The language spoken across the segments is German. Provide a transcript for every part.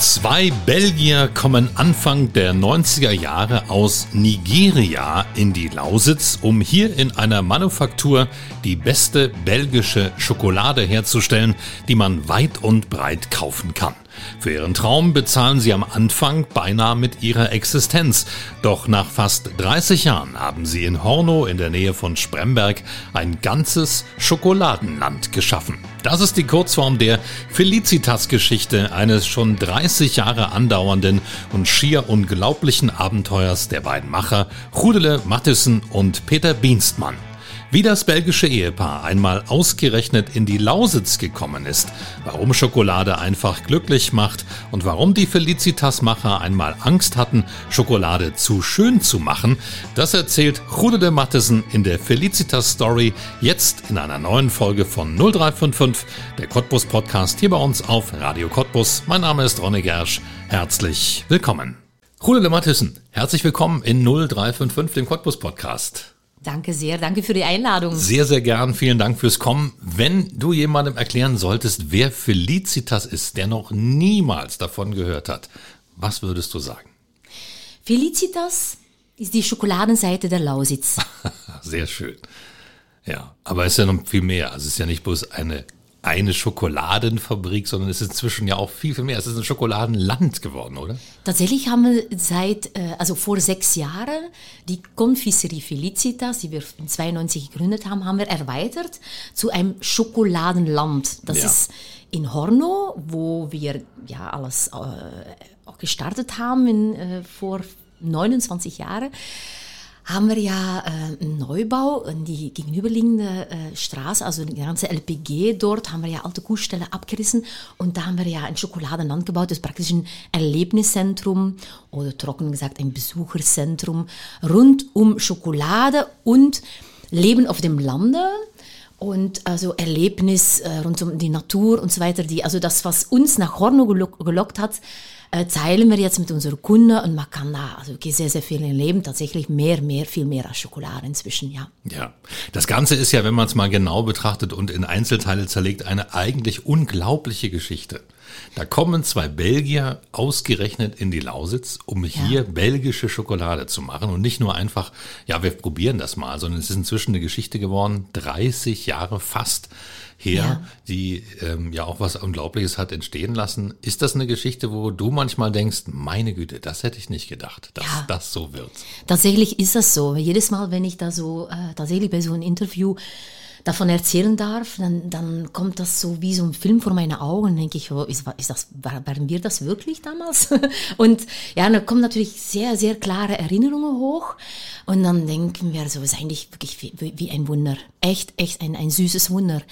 Zwei Belgier kommen Anfang der 90er Jahre aus Nigeria in die Lausitz, um hier in einer Manufaktur die beste belgische Schokolade herzustellen, die man weit und breit kaufen kann. Für ihren Traum bezahlen sie am Anfang beinahe mit ihrer Existenz. Doch nach fast 30 Jahren haben sie in Horno in der Nähe von Spremberg ein ganzes Schokoladenland geschaffen. Das ist die Kurzform der Felicitas-Geschichte eines schon 30 Jahre andauernden und schier unglaublichen Abenteuers der beiden Macher Rudele Mattissen und Peter Bienstmann. Wie das belgische Ehepaar einmal ausgerechnet in die Lausitz gekommen ist, warum Schokolade einfach glücklich macht und warum die Felicitas-Macher einmal Angst hatten, Schokolade zu schön zu machen, das erzählt Rude de Mattesen in der Felicitas Story jetzt in einer neuen Folge von 0355, der Cottbus Podcast hier bei uns auf Radio Cottbus. Mein Name ist Ronny Gersch. Herzlich willkommen. Rude de Mattesen, herzlich willkommen in 0355, dem Cottbus Podcast. Danke sehr, danke für die Einladung. Sehr, sehr gern, vielen Dank fürs Kommen. Wenn du jemandem erklären solltest, wer Felicitas ist, der noch niemals davon gehört hat, was würdest du sagen? Felicitas ist die Schokoladenseite der Lausitz. sehr schön. Ja, aber es ist ja noch viel mehr. Also es ist ja nicht bloß eine eine Schokoladenfabrik, sondern es ist inzwischen ja auch viel, viel mehr. Es ist ein Schokoladenland geworden, oder? Tatsächlich haben wir seit, äh, also vor sechs Jahren, die Confiserie Felicitas, die wir in 92 gegründet haben, haben wir erweitert zu einem Schokoladenland. Das ja. ist in Horno, wo wir ja alles äh, auch gestartet haben in, äh, vor 29 Jahren haben wir ja äh, einen Neubau in die gegenüberliegende äh, Straße, also die ganze LPG dort, haben wir ja alte Kuhstelle abgerissen und da haben wir ja ein Schokoladenland gebaut, das ist praktisch ein Erlebniszentrum oder trocken gesagt ein Besucherzentrum rund um Schokolade und Leben auf dem Lande und also Erlebnis äh, rund um die Natur und so weiter, die, also das, was uns nach Horno gelockt hat, äh, teilen wir jetzt mit unseren Kunden und man kann da also sehr, sehr viel im Leben tatsächlich mehr, mehr, viel mehr als Schokolade inzwischen, ja. Ja, das Ganze ist ja, wenn man es mal genau betrachtet und in Einzelteile zerlegt, eine eigentlich unglaubliche Geschichte. Da kommen zwei Belgier ausgerechnet in die Lausitz, um hier ja. belgische Schokolade zu machen und nicht nur einfach, ja, wir probieren das mal, sondern es ist inzwischen eine Geschichte geworden, 30 Jahre fast her, ja. die ähm, ja auch was Unglaubliches hat entstehen lassen. Ist das eine Geschichte, wo du manchmal denkst, meine Güte, das hätte ich nicht gedacht, dass ja. das so wird? Tatsächlich ist das so. Jedes Mal, wenn ich da so äh, tatsächlich bei so einem Interview davon erzählen darf, dann, dann kommt das so wie so ein Film vor meine Augen. denke ich, oh, ist, ist das, waren wir das wirklich damals? Und ja, dann kommen natürlich sehr, sehr klare Erinnerungen hoch. Und dann denken wir so, ist eigentlich wirklich wie, wie ein Wunder. Echt, echt ein, ein süßes Wunder.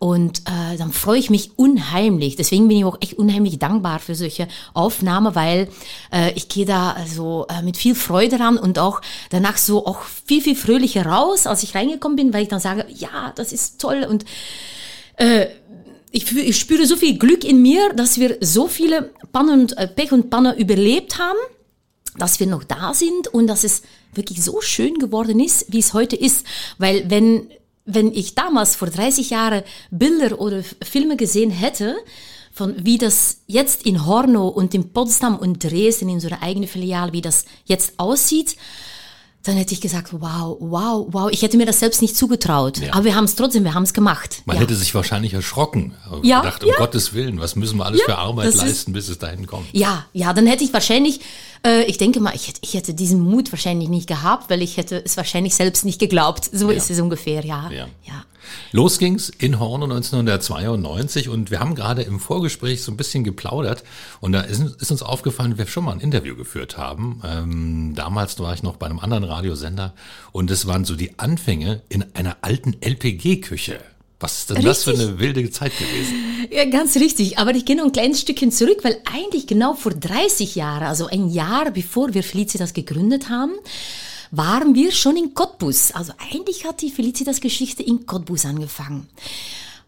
Und äh, dann freue ich mich unheimlich. Deswegen bin ich auch echt unheimlich dankbar für solche Aufnahmen, weil äh, ich gehe da so äh, mit viel Freude ran und auch danach so auch viel, viel fröhlicher raus, als ich reingekommen bin, weil ich dann sage, ja, das ist toll und äh, ich, ich spüre so viel Glück in mir, dass wir so viele Pannen und äh, Pech und Panne überlebt haben, dass wir noch da sind und dass es wirklich so schön geworden ist, wie es heute ist. Weil wenn wenn ich damals vor 30 Jahren Bilder oder Filme gesehen hätte, von wie das jetzt in Horno und in Potsdam und Dresden in unserer eigenen Filiale, wie das jetzt aussieht, dann hätte ich gesagt, wow, wow, wow. Ich hätte mir das selbst nicht zugetraut. Ja. Aber wir haben es trotzdem, wir haben es gemacht. Man ja. hätte sich wahrscheinlich erschrocken. Ja, gedacht, um ja. Gottes Willen, was müssen wir alles für Arbeit leisten, bis es dahin kommt. Ja, ja, dann hätte ich wahrscheinlich äh, ich denke mal, ich hätte, ich hätte diesen Mut wahrscheinlich nicht gehabt, weil ich hätte es wahrscheinlich selbst nicht geglaubt. So ist es ungefähr, ja. ja. ja. Los ging's in Horn 1992 und wir haben gerade im Vorgespräch so ein bisschen geplaudert und da ist, ist uns aufgefallen, wir schon mal ein Interview geführt haben. Ähm, damals war ich noch bei einem anderen Radiosender und es waren so die Anfänge in einer alten LPG-Küche. Was ist denn richtig. das für eine wilde Zeit gewesen? Ja, ganz richtig. Aber ich gehe noch ein kleines Stückchen zurück, weil eigentlich genau vor 30 Jahren, also ein Jahr bevor wir Felicitas gegründet haben, waren wir schon in Cottbus. Also eigentlich hat die Felicitas-Geschichte in Cottbus angefangen,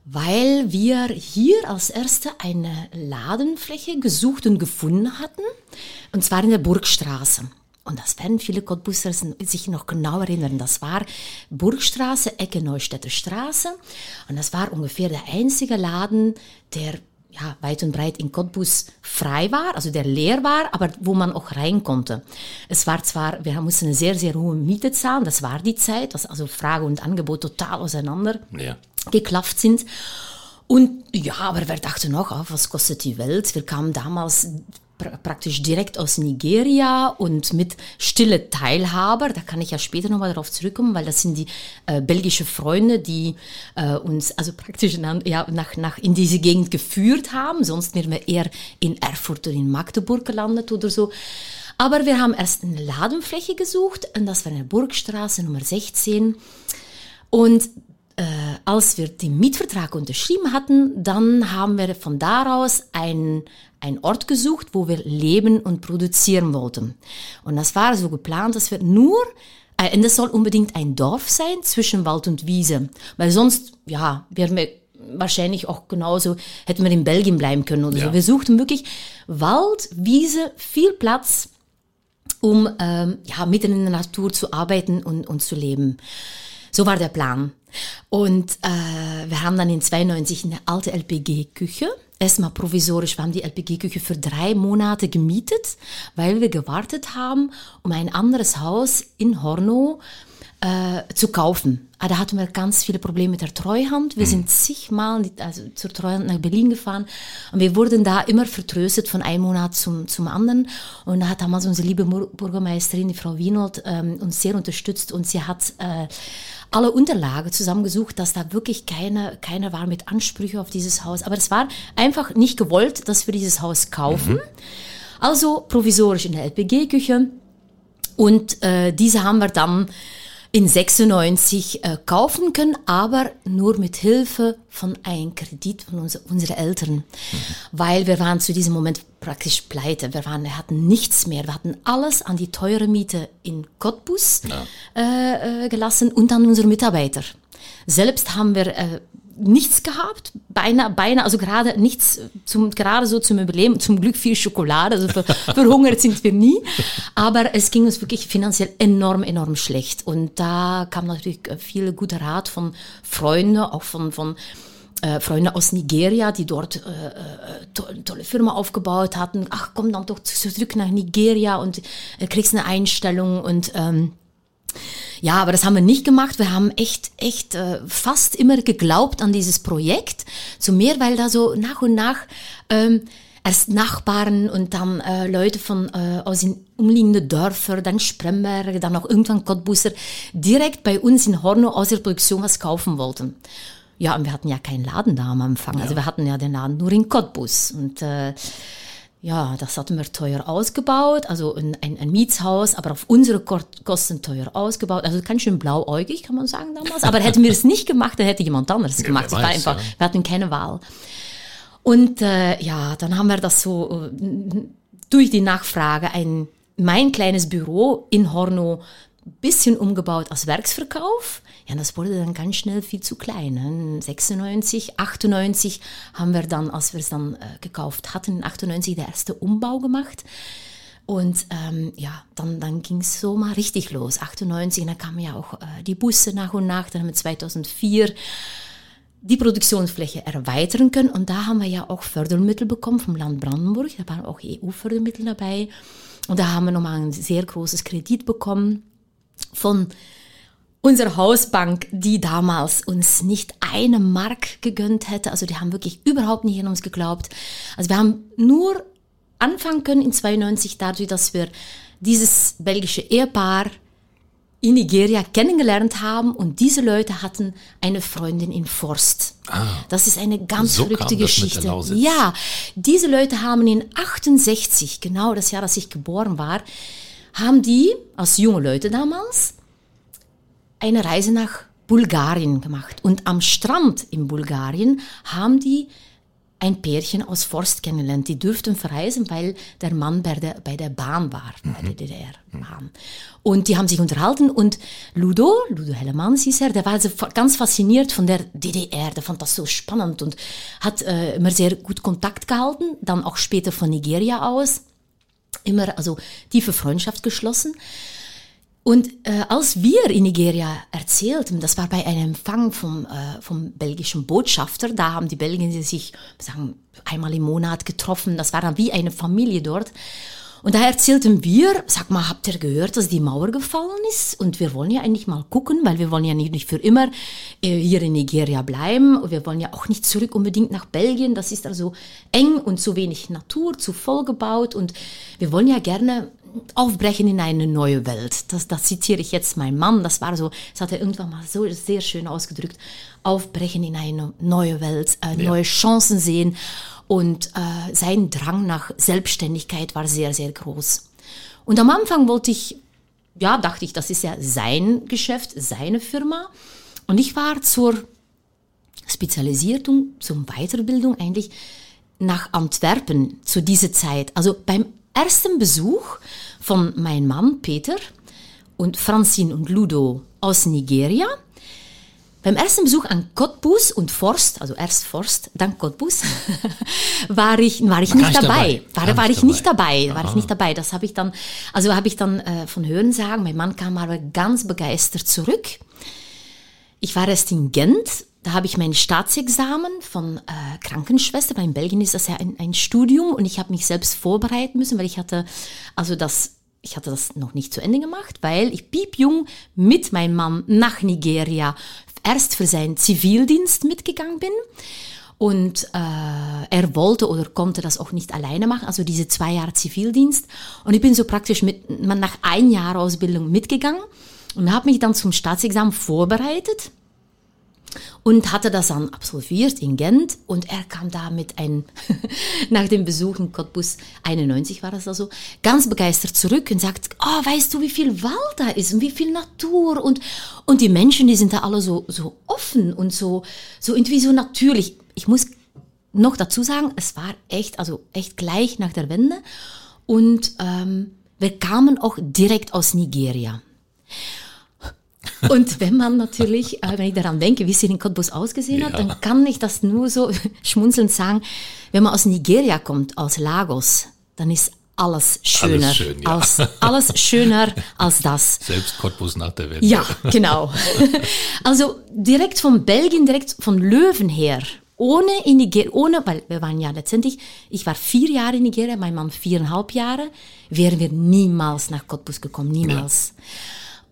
weil wir hier als erste eine Ladenfläche gesucht und gefunden hatten, und zwar in der Burgstraße. Und das werden viele Cottbusser sich noch genau erinnern. Das war Burgstraße, Ecke Neustädter Straße. Und das war ungefähr der einzige Laden, der ja, weit und breit in Cottbus frei war, also der leer war, aber wo man auch rein konnte. Es war zwar, wir mussten sehr, sehr hohe Miete zahlen, das war die Zeit, dass also Frage und Angebot total auseinander ja. geklafft sind. Und ja, aber wer dachte noch, oh, was kostet die Welt? Wir kamen damals praktisch direkt aus Nigeria und mit stille Teilhaber. Da kann ich ja später nochmal darauf zurückkommen, weil das sind die äh, belgische Freunde, die äh, uns also praktisch nach, ja, nach, nach in diese Gegend geführt haben. Sonst wären wir eher in Erfurt oder in Magdeburg gelandet oder so. Aber wir haben erst eine Ladenfläche gesucht und das war in der Burgstraße Nummer 16. Und äh, als wir den Mietvertrag unterschrieben hatten, dann haben wir von daraus einen Ort gesucht, wo wir leben und produzieren wollten. Und das war so geplant, dass wir nur, äh, und das soll unbedingt ein Dorf sein zwischen Wald und Wiese, weil sonst, ja, wären wir wahrscheinlich auch genauso, hätten wir in Belgien bleiben können oder ja. so. Wir suchten wirklich Wald, Wiese, viel Platz, um ähm, ja, mitten in der Natur zu arbeiten und, und zu leben. So war der Plan. Und äh, wir haben dann in 92 eine alte LPG-Küche, erstmal provisorisch, wir haben die LPG-Küche für drei Monate gemietet, weil wir gewartet haben, um ein anderes Haus in Horno äh, zu kaufen. Aber ah, da hatten wir ganz viele Probleme mit der Treuhand. Wir mhm. sind zigmal also zur Treuhand nach Berlin gefahren und wir wurden da immer vertröstet von einem Monat zum, zum anderen. Und da hat damals unsere liebe Bürgermeisterin, die Frau Wienold, ähm, uns sehr unterstützt und sie hat äh, alle Unterlagen zusammengesucht, dass da wirklich keine, keiner war mit Ansprüchen auf dieses Haus. Aber es war einfach nicht gewollt, dass wir dieses Haus kaufen. Mhm. Also provisorisch in der LPG-Küche. Und äh, diese haben wir dann in 96 äh, kaufen können, aber nur mit Hilfe von einem Kredit von uns, unseren Eltern. Mhm. Weil wir waren zu diesem Moment praktisch pleite. Wir, waren, wir hatten nichts mehr. Wir hatten alles an die teure Miete in Cottbus ja. äh, äh, gelassen und an unsere Mitarbeiter. Selbst haben wir äh, nichts gehabt, beinahe, beinahe, also gerade nichts, zum, gerade so zum Überleben, zum Glück viel Schokolade, also ver, verhungert sind wir nie, aber es ging uns wirklich finanziell enorm, enorm schlecht und da kam natürlich viel guter Rat von Freunden, auch von, von äh, Freunde aus Nigeria, die dort äh, äh, to tolle Firma aufgebaut hatten. Ach, komm dann doch zurück nach Nigeria und äh, kriegst eine Einstellung und ähm, ja, aber das haben wir nicht gemacht. Wir haben echt, echt äh, fast immer geglaubt an dieses Projekt. Zu mehr, weil da so nach und nach ähm, erst Nachbarn und dann äh, Leute von äh, aus den umliegenden Dörfern, dann Spremberg, dann auch irgendwann Cottbusser, direkt bei uns in Horno aus der Produktion was kaufen wollten. Ja, und wir hatten ja keinen Laden da am Anfang. Also ja. Also wir hatten ja den Laden nur in Cottbus. Und äh, ja, das hatten wir teuer ausgebaut, also ein, ein, ein Mietshaus, aber auf unsere Kosten teuer ausgebaut. Also ganz schön blauäugig, kann man sagen damals. Aber hätten wir es nicht gemacht, dann hätte jemand anderes gemacht. Ja, weiß, einfach, ja. Wir hatten keine Wahl. Und äh, ja, dann haben wir das so äh, durch die Nachfrage ein mein kleines Büro in Horno bisschen umgebaut als Werksverkauf. Ja, das wurde dann ganz schnell viel zu klein. 96, 98 haben wir dann, als wir es dann äh, gekauft hatten, 98 der erste Umbau gemacht. Und ähm, ja, dann, dann ging es so mal richtig los. 98, dann kamen ja auch äh, die Busse nach und nach. Dann haben wir 2004 die Produktionsfläche erweitern können. Und da haben wir ja auch Fördermittel bekommen vom Land Brandenburg. Da waren auch EU-Fördermittel dabei. Und da haben wir nochmal ein sehr großes Kredit bekommen von unserer Hausbank, die damals uns nicht eine Mark gegönnt hätte. Also die haben wirklich überhaupt nicht an uns geglaubt. Also wir haben nur anfangen können in 92 dadurch, dass wir dieses belgische Ehepaar in Nigeria kennengelernt haben und diese Leute hatten eine Freundin in Forst. Ah, das ist eine ganz so verrückte Geschichte. Ja, diese Leute haben in 68, genau das Jahr, dass ich geboren war, haben die als junge Leute damals eine Reise nach Bulgarien gemacht. Und am Strand in Bulgarien haben die ein Pärchen aus Forst kennengelernt. Die dürften verreisen, weil der Mann bei der, bei der Bahn war, mhm. bei der DDR-Bahn. Und die haben sich unterhalten und Ludo, Ludo Hellemanns hieß er, der war also ganz fasziniert von der DDR, der fand das so spannend und hat äh, immer sehr gut Kontakt gehalten, dann auch später von Nigeria aus, immer also tiefe Freundschaft geschlossen. Und äh, als wir in Nigeria erzählten, das war bei einem Empfang vom, äh, vom belgischen Botschafter, da haben die Belgier sich sagen, einmal im Monat getroffen, das war dann wie eine Familie dort. Und da erzählten wir, sag mal, habt ihr gehört, dass die Mauer gefallen ist? Und wir wollen ja eigentlich mal gucken, weil wir wollen ja nicht, nicht für immer äh, hier in Nigeria bleiben. Und wir wollen ja auch nicht zurück unbedingt nach Belgien. Das ist also eng und zu wenig Natur, zu voll gebaut. Und wir wollen ja gerne aufbrechen in eine neue Welt. Das, das zitiere ich jetzt meinen Mann. Das war so, das hat er irgendwann mal so sehr schön ausgedrückt. Aufbrechen in eine neue Welt, äh, ja. neue Chancen sehen. Und äh, sein Drang nach Selbstständigkeit war sehr, sehr groß. Und am Anfang wollte ich, ja, dachte ich, das ist ja sein Geschäft, seine Firma. Und ich war zur Spezialisierung, zur Weiterbildung eigentlich nach Antwerpen zu dieser Zeit. Also beim ersten Besuch von meinem Mann Peter und Francine und Ludo aus Nigeria. Beim ersten Besuch an Cottbus und Forst, also erst Forst, dann Cottbus, war ich, war ich nicht dabei. dabei. War, war ich dabei. nicht dabei. War ich nicht dabei. Das habe ich dann, also habe ich dann äh, von Hören sagen. Mein Mann kam aber ganz begeistert zurück. Ich war erst in Gent da habe ich mein Staatsexamen von äh, Krankenschwester, weil in Belgien ist das ja ein, ein Studium und ich habe mich selbst vorbereiten müssen, weil ich hatte, also das, ich hatte das noch nicht zu Ende gemacht, weil ich piepjung mit meinem Mann nach Nigeria erst für seinen Zivildienst mitgegangen bin. Und äh, er wollte oder konnte das auch nicht alleine machen, also diese zwei Jahre Zivildienst. Und ich bin so praktisch mit, nach ein Jahr Ausbildung mitgegangen und habe mich dann zum Staatsexamen vorbereitet und hatte das dann absolviert in Gent und er kam da mit ein, nach dem Besuch in Cottbus, 91 war das also, ganz begeistert zurück und sagt, oh, weißt du, wie viel Wald da ist und wie viel Natur und, und die Menschen, die sind da alle so, so offen und so, so irgendwie so natürlich. Ich muss noch dazu sagen, es war echt, also echt gleich nach der Wende und ähm, wir kamen auch direkt aus Nigeria. Und wenn man natürlich, äh, wenn ich daran denke, wie es in Cottbus ausgesehen ja. hat, dann kann ich das nur so schmunzelnd sagen, wenn man aus Nigeria kommt, aus Lagos, dann ist alles schöner. Alles, schön, ja. als, alles schöner als das. Selbst Cottbus nach der Welt. Ja, genau. Also direkt von Belgien, direkt von Löwen her, ohne in Nigeria, ohne, weil wir waren ja letztendlich, ich war vier Jahre in Nigeria, mein Mann viereinhalb Jahre, wären wir niemals nach Cottbus gekommen, niemals. Ja.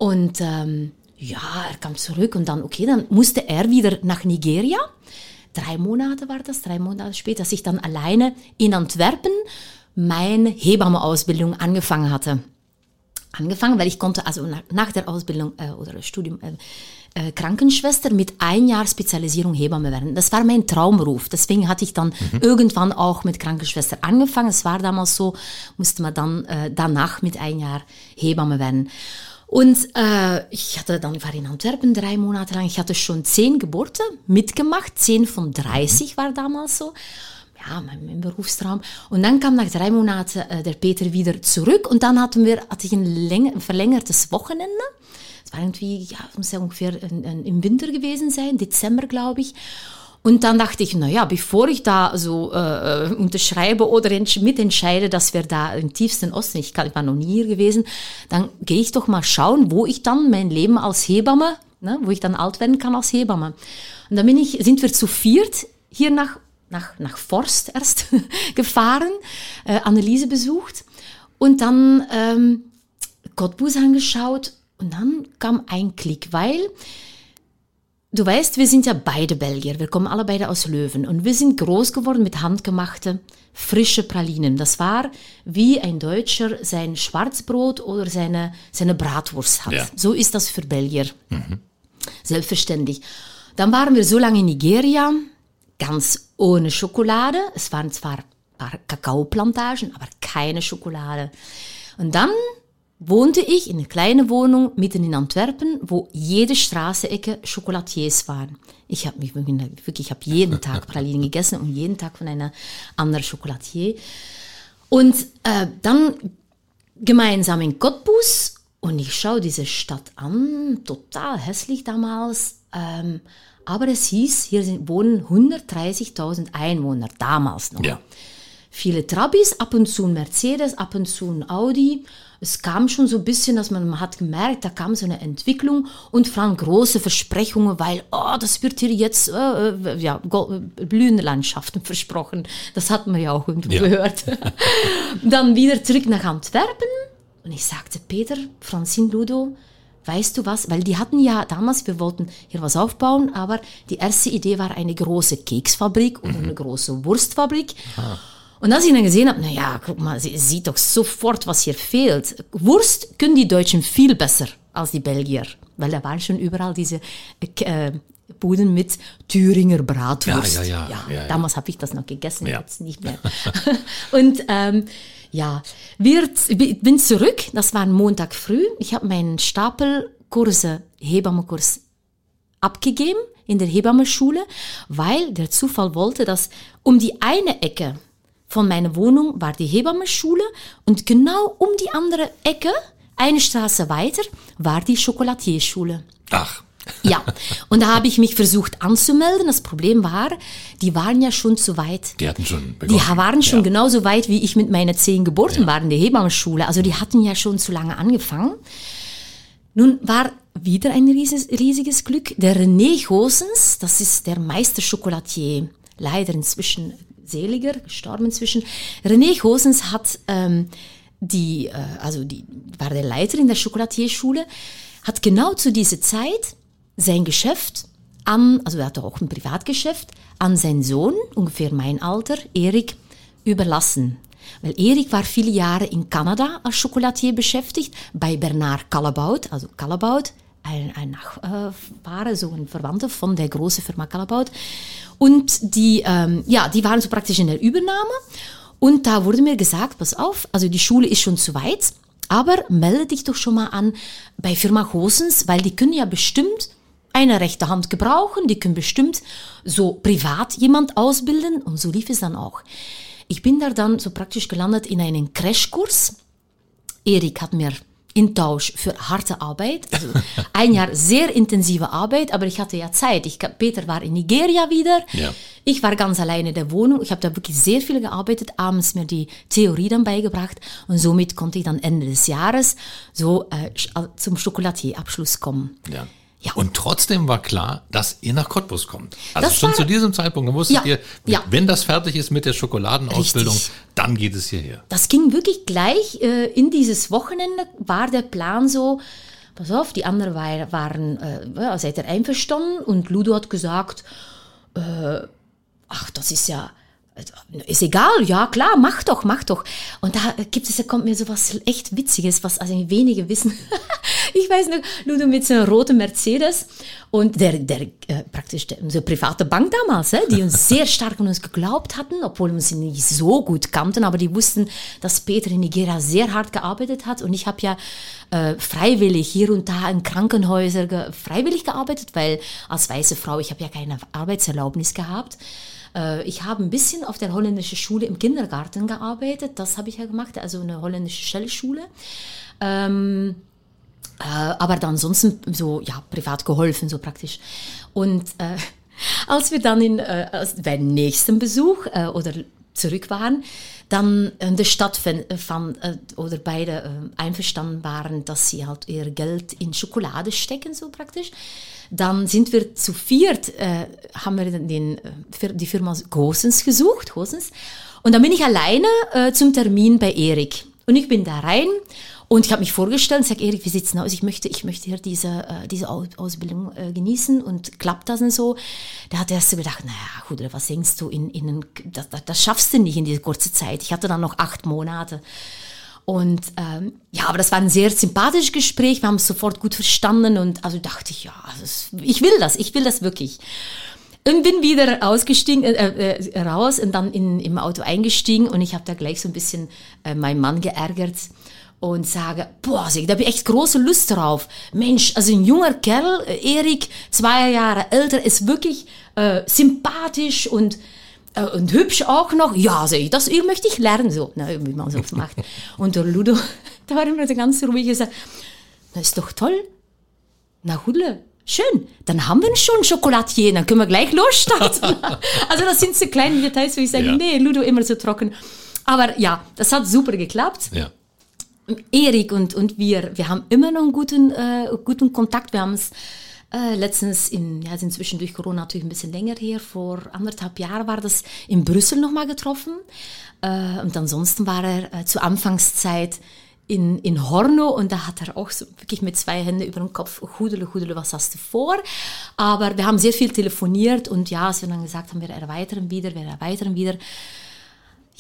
Und ähm, ja, er kam zurück und dann, okay, dann musste er wieder nach Nigeria. Drei Monate war das, drei Monate später, dass ich dann alleine in Antwerpen meine Hebammeausbildung angefangen hatte. Angefangen, weil ich konnte also nach, der Ausbildung äh, oder Studium äh, äh, Krankenschwester mit ein Jahr Spezialisierung Hebamme werden. Das war mein Traumruf. Deswegen hatte ich dann mhm. irgendwann auch mit Krankenschwester angefangen. Es war damals so, musste man dann äh, danach mit ein Jahr Hebamme werden. Und äh, ich hatte dann, war in Antwerpen drei Monate lang, ich hatte schon zehn Geburten mitgemacht, zehn von 30 war damals so. Ja, mein, mein Berufstraum. Und dann kam nach drei Monaten äh, der Peter wieder zurück und dann hatten wir, hatte ich ein, länger, ein verlängertes Wochenende. Es war ja, muss ja ungefähr in, in, im Winter gewesen sein, Dezember, glaube ich. Und dann dachte ich, na ja, bevor ich da so äh, äh unterschreibe oder mitentscheide, dass wir da im tiefsten Osten, ich, ich war noch nie hier gewesen, dann gehe ich doch mal schauen, wo ich dann mein Leben als Hebamme, ne, wo ich dann alt werden kann als Hebamme. Und dann bin ich, sind wir zu viert hier nach, nach, nach Forst erst gefahren, äh, Anneliese besucht und dann ähm, Cottbus angeschaut und dann kam ein Klick, weil Du weißt, wir sind ja beide Belgier. Wir kommen alle beide aus Löwen. Und wir sind groß geworden mit handgemachte, frische Pralinen. Das war, wie ein Deutscher sein Schwarzbrot oder seine, seine Bratwurst hat. Ja. So ist das für Belgier. Mhm. Selbstverständlich. Dann waren wir so lange in Nigeria, ganz ohne Schokolade. Es waren zwar ein paar Kakaoplantagen, aber keine Schokolade. Und dann wohnte ich in einer kleinen Wohnung mitten in Antwerpen, wo jede Straßenecke Chocolatiers waren. Ich habe mich wirklich, ich habe jeden Tag Pralinen gegessen und jeden Tag von einer anderen Chocolatier. Und äh, dann gemeinsam in Cottbus und ich schaue diese Stadt an, total hässlich damals. Ähm, aber es hieß, hier sind, wohnen 130.000 Einwohner, damals noch. Ja. Viele Trabis, ab und zu ein Mercedes, ab und zu ein Audi. Es kam schon so ein bisschen, dass man, man hat gemerkt, da kam so eine Entwicklung und allem große Versprechungen, weil, oh, das wird hier jetzt, äh, äh ja, blühende Landschaften versprochen. Das hat man ja auch irgendwo ja. gehört. Dann wieder zurück nach Antwerpen und ich sagte, Peter, Francine Ludo, weißt du was? Weil die hatten ja damals, wir wollten hier was aufbauen, aber die erste Idee war eine große Keksfabrik oder mhm. eine große Wurstfabrik. Ah. Und als ich dann gesehen habe, naja, guck mal, sie sieht doch sofort, was hier fehlt. Wurst können die Deutschen viel besser als die Belgier, weil da waren schon überall diese äh, Buden mit Thüringer Bratwurst. Ja, ja, ja. ja, damals habe ich das noch gegessen, jetzt nicht mehr. und ähm, ja, wird, bin zurück, das war Montag früh. Ich habe meinen Stapelkurse, Hebammenkurs abgegeben in der Hebammenschule, weil der Zufall wollte, dass um die eine Ecke von meiner Wohnung war die Hebammenschule und genau um die andere Ecke, eine Straße weiter, war die Schokolatierschule. Ach. Ja, und da habe ich mich versucht anzumelden. Das Problem war, die waren ja schon zu weit. Die hatten schon begonnen. Die waren schon ja. genauso weit, wie ich mit meinen zehn Geburten ja. war in der Hebammenschule. Also die hatten ja schon zu lange angefangen. Nun war wieder ein riesiges, riesiges Glück. Der René Gosens, das ist der Meister Chocolatier, leider inzwischen seliger, gestorben inzwischen. René Gosens hat ähm, die, äh, also die war der Leiter in der Chocolatierschule, hat genau zu dieser Zeit sein Geschäft an, also er hatte auch ein Privatgeschäft, an seinen Sohn, ungefähr mein Alter, Erik, überlassen. Weil Erik war viele Jahre in Kanada als Chocolatier beschäftigt, bei Bernard Callabout, also Callabout, ein, ein Nachfahre, so ein Verwandter von der großen Firma Callabout. Und die, ähm, ja, die waren so praktisch in der Übernahme. Und da wurde mir gesagt, pass auf, also die Schule ist schon zu weit, aber melde dich doch schon mal an bei Firma Hosens, weil die können ja bestimmt eine rechte Hand gebrauchen, die können bestimmt so privat jemand ausbilden und so lief es dann auch. Ich bin da dann so praktisch gelandet in einen Crashkurs. Erik hat mir in Tausch für harte Arbeit, also ein Jahr sehr intensive Arbeit, aber ich hatte ja Zeit. Ich, Peter war in Nigeria wieder, ja. ich war ganz alleine in der Wohnung, ich habe da wirklich sehr viel gearbeitet, abends mir die Theorie dann beigebracht und somit konnte ich dann Ende des Jahres so äh, zum Schokolatierabschluss kommen. Ja. Ja. Und trotzdem war klar, dass ihr nach Cottbus kommt. Also das schon zu diesem Zeitpunkt wusstet ja, ihr, ja. wenn das fertig ist mit der Schokoladenausbildung, Richtig. dann geht es hierher. Das ging wirklich gleich äh, in dieses Wochenende, war der Plan so, pass auf, die anderen war, waren, äh, seid ihr einverstanden? Und Ludo hat gesagt, äh, ach, das ist ja, ist egal, ja klar, mach doch, mach doch. Und da gibt es, da kommt mir so was echt Witziges, was also wenige wissen. ich weiß noch, Ludo mit so einem roten Mercedes und der, der äh, praktisch der, unsere private Bank damals, äh, die uns sehr stark an uns geglaubt hatten, obwohl wir sie nicht so gut kannten, aber die wussten, dass Peter in Nigeria sehr hart gearbeitet hat und ich habe ja äh, freiwillig hier und da in Krankenhäusern ge freiwillig gearbeitet, weil als weiße Frau, ich habe ja keine Arbeitserlaubnis gehabt. Äh, ich habe ein bisschen auf der holländischen Schule im Kindergarten gearbeitet, das habe ich ja gemacht, also eine holländische Shellschule. Ähm, äh, aber dann ansonsten so, ja, privat geholfen, so praktisch. Und äh, als wir dann in, äh, beim nächsten Besuch äh, oder zurück waren, dann in der Stadt fand, äh, oder beide äh, einverstanden waren, dass sie halt ihr Geld in Schokolade stecken, so praktisch. Dann sind wir zu viert, äh, haben wir den, äh, die Firma Gosens gesucht, Gosens. Und dann bin ich alleine äh, zum Termin bei Erik. Und ich bin da rein und ich habe mich vorgestellt und sage, Erik, wie sieht's denn aus? Ich möchte, ich möchte hier diese, äh, diese Ausbildung äh, genießen und klappt das und so. Da hat er so gedacht, naja, gut, was denkst du, in, in, das, das schaffst du nicht in dieser kurzen Zeit. Ich hatte dann noch acht Monate. Und ähm, ja, aber das war ein sehr sympathisches Gespräch. Wir haben es sofort gut verstanden und also dachte ich, ja, also ich will das, ich will das wirklich. Und bin wieder ausgestiegen, äh, äh, raus und dann in, im Auto eingestiegen und ich habe da gleich so ein bisschen äh, meinen Mann geärgert und sage, boah, da habe ich echt große Lust drauf. Mensch, also ein junger Kerl, äh, Erik, zwei Jahre älter, ist wirklich äh, sympathisch und äh, und hübsch auch noch. Ja, sag ich, das möchte ich lernen, so, na, wie man so macht. Und der Ludo, da war immer so ganz ruhig gesagt, das ist doch toll. Na, Hudle, schön. Dann haben wir schon Schokolatier, dann können wir gleich losstarten. also das sind so kleine Details, wo ich sage, ja. nee, Ludo immer so trocken. Aber ja, das hat super geklappt. Ja. Erik und, und wir, wir haben immer noch einen guten, äh, guten Kontakt. Wir haben es äh, letztens, in, ja, inzwischen durch Corona natürlich ein bisschen länger her, vor anderthalb Jahren war das in Brüssel nochmal getroffen. Äh, und ansonsten war er äh, zur Anfangszeit in, in Horno und da hat er auch so wirklich mit zwei Händen über den Kopf, Hudele, Hudele, was hast du vor? Aber wir haben sehr viel telefoniert und ja, als wir dann gesagt haben, wir erweitern wieder, wir erweitern wieder,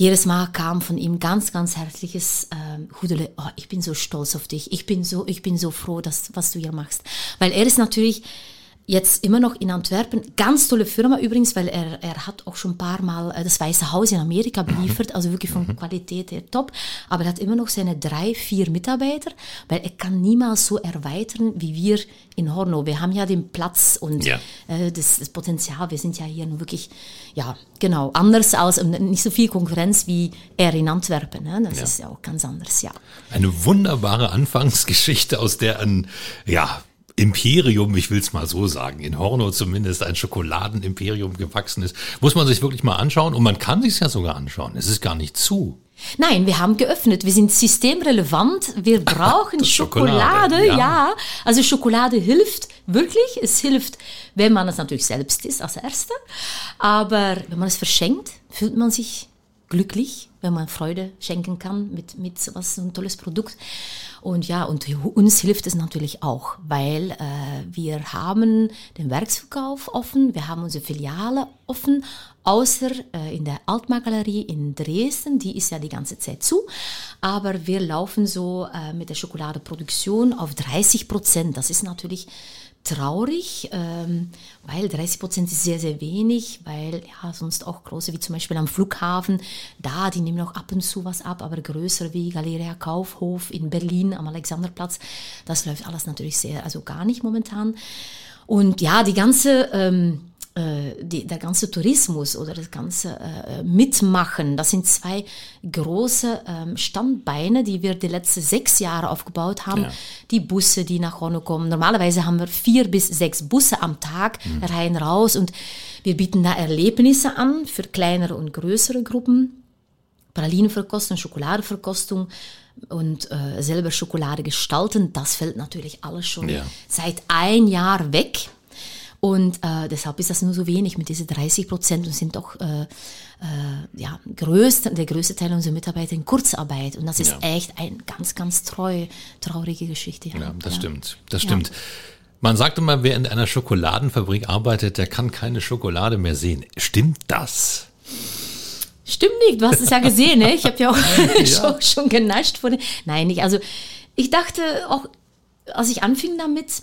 jedes Mal kam von ihm ganz, ganz herzliches ähm, Hudele, oh, ich bin so stolz auf dich, ich bin so, ich bin so froh, dass, was du hier machst. Weil er ist natürlich jetzt immer noch in Antwerpen. Ganz tolle Firma übrigens, weil er, er hat auch schon ein paar Mal äh, das Weiße Haus in Amerika beliefert, also wirklich von mhm. Qualität her top. Aber er hat immer noch seine drei, vier Mitarbeiter, weil er kann niemals so erweitern wie wir in Horno. Wir haben ja den Platz und ja. äh, das, das, Potenzial. Wir sind ja hier wirklich, ja, genau, anders als, nicht so viel Konkurrenz wie er in Antwerpen. Ne? Das ja. ist ja auch ganz anders, ja. Eine wunderbare Anfangsgeschichte, aus der ein, ja, Imperium, ich will es mal so sagen, in Horno zumindest ein Schokoladenimperium gewachsen ist, muss man sich wirklich mal anschauen und man kann sich ja sogar anschauen. Es ist gar nicht zu. Nein, wir haben geöffnet. Wir sind systemrelevant. Wir brauchen Schokolade. Schokolade ja. ja. Also Schokolade hilft wirklich. Es hilft, wenn man es natürlich selbst ist als Erster. Aber wenn man es verschenkt, fühlt man sich glücklich, wenn man Freude schenken kann mit, mit was so ein tolles Produkt. Und ja, und uns hilft es natürlich auch, weil äh, wir haben den Werksverkauf offen, wir haben unsere Filiale offen, außer äh, in der Altmarktgalerie in Dresden, die ist ja die ganze Zeit zu, aber wir laufen so äh, mit der Schokoladeproduktion auf 30 Prozent. Das ist natürlich traurig, ähm, weil 30 Prozent ist sehr, sehr wenig, weil ja sonst auch große wie zum Beispiel am Flughafen, da, die nehmen auch ab und zu was ab, aber größere wie Galeria Kaufhof in Berlin am Alexanderplatz, das läuft alles natürlich sehr, also gar nicht momentan. Und ja, die ganze ähm, äh, die, der ganze Tourismus oder das ganze äh, Mitmachen, das sind zwei große ähm, Standbeine, die wir die letzten sechs Jahre aufgebaut haben. Ja. Die Busse, die nach Horno kommen. Normalerweise haben wir vier bis sechs Busse am Tag mhm. rein, raus und wir bieten da Erlebnisse an für kleinere und größere Gruppen. Pralinenverkostung, Schokoladeverkostung und äh, selber Schokolade gestalten, das fällt natürlich alles schon ja. seit ein Jahr weg. Und äh, deshalb ist das nur so wenig mit diesen 30 Prozent und sind doch äh, äh, ja, größte, der größte Teil unserer Mitarbeiter in Kurzarbeit. Und das ist ja. echt eine ganz, ganz treu, traurige Geschichte. Ja, ja das ja. stimmt. Das stimmt. Man sagt immer, wer in einer Schokoladenfabrik arbeitet, der kann keine Schokolade mehr sehen. Stimmt das? Stimmt nicht, du hast es ja gesehen, ne? Ich habe ja auch schon, schon genascht. Von, nein, nicht. Also ich dachte auch, als ich anfing damit,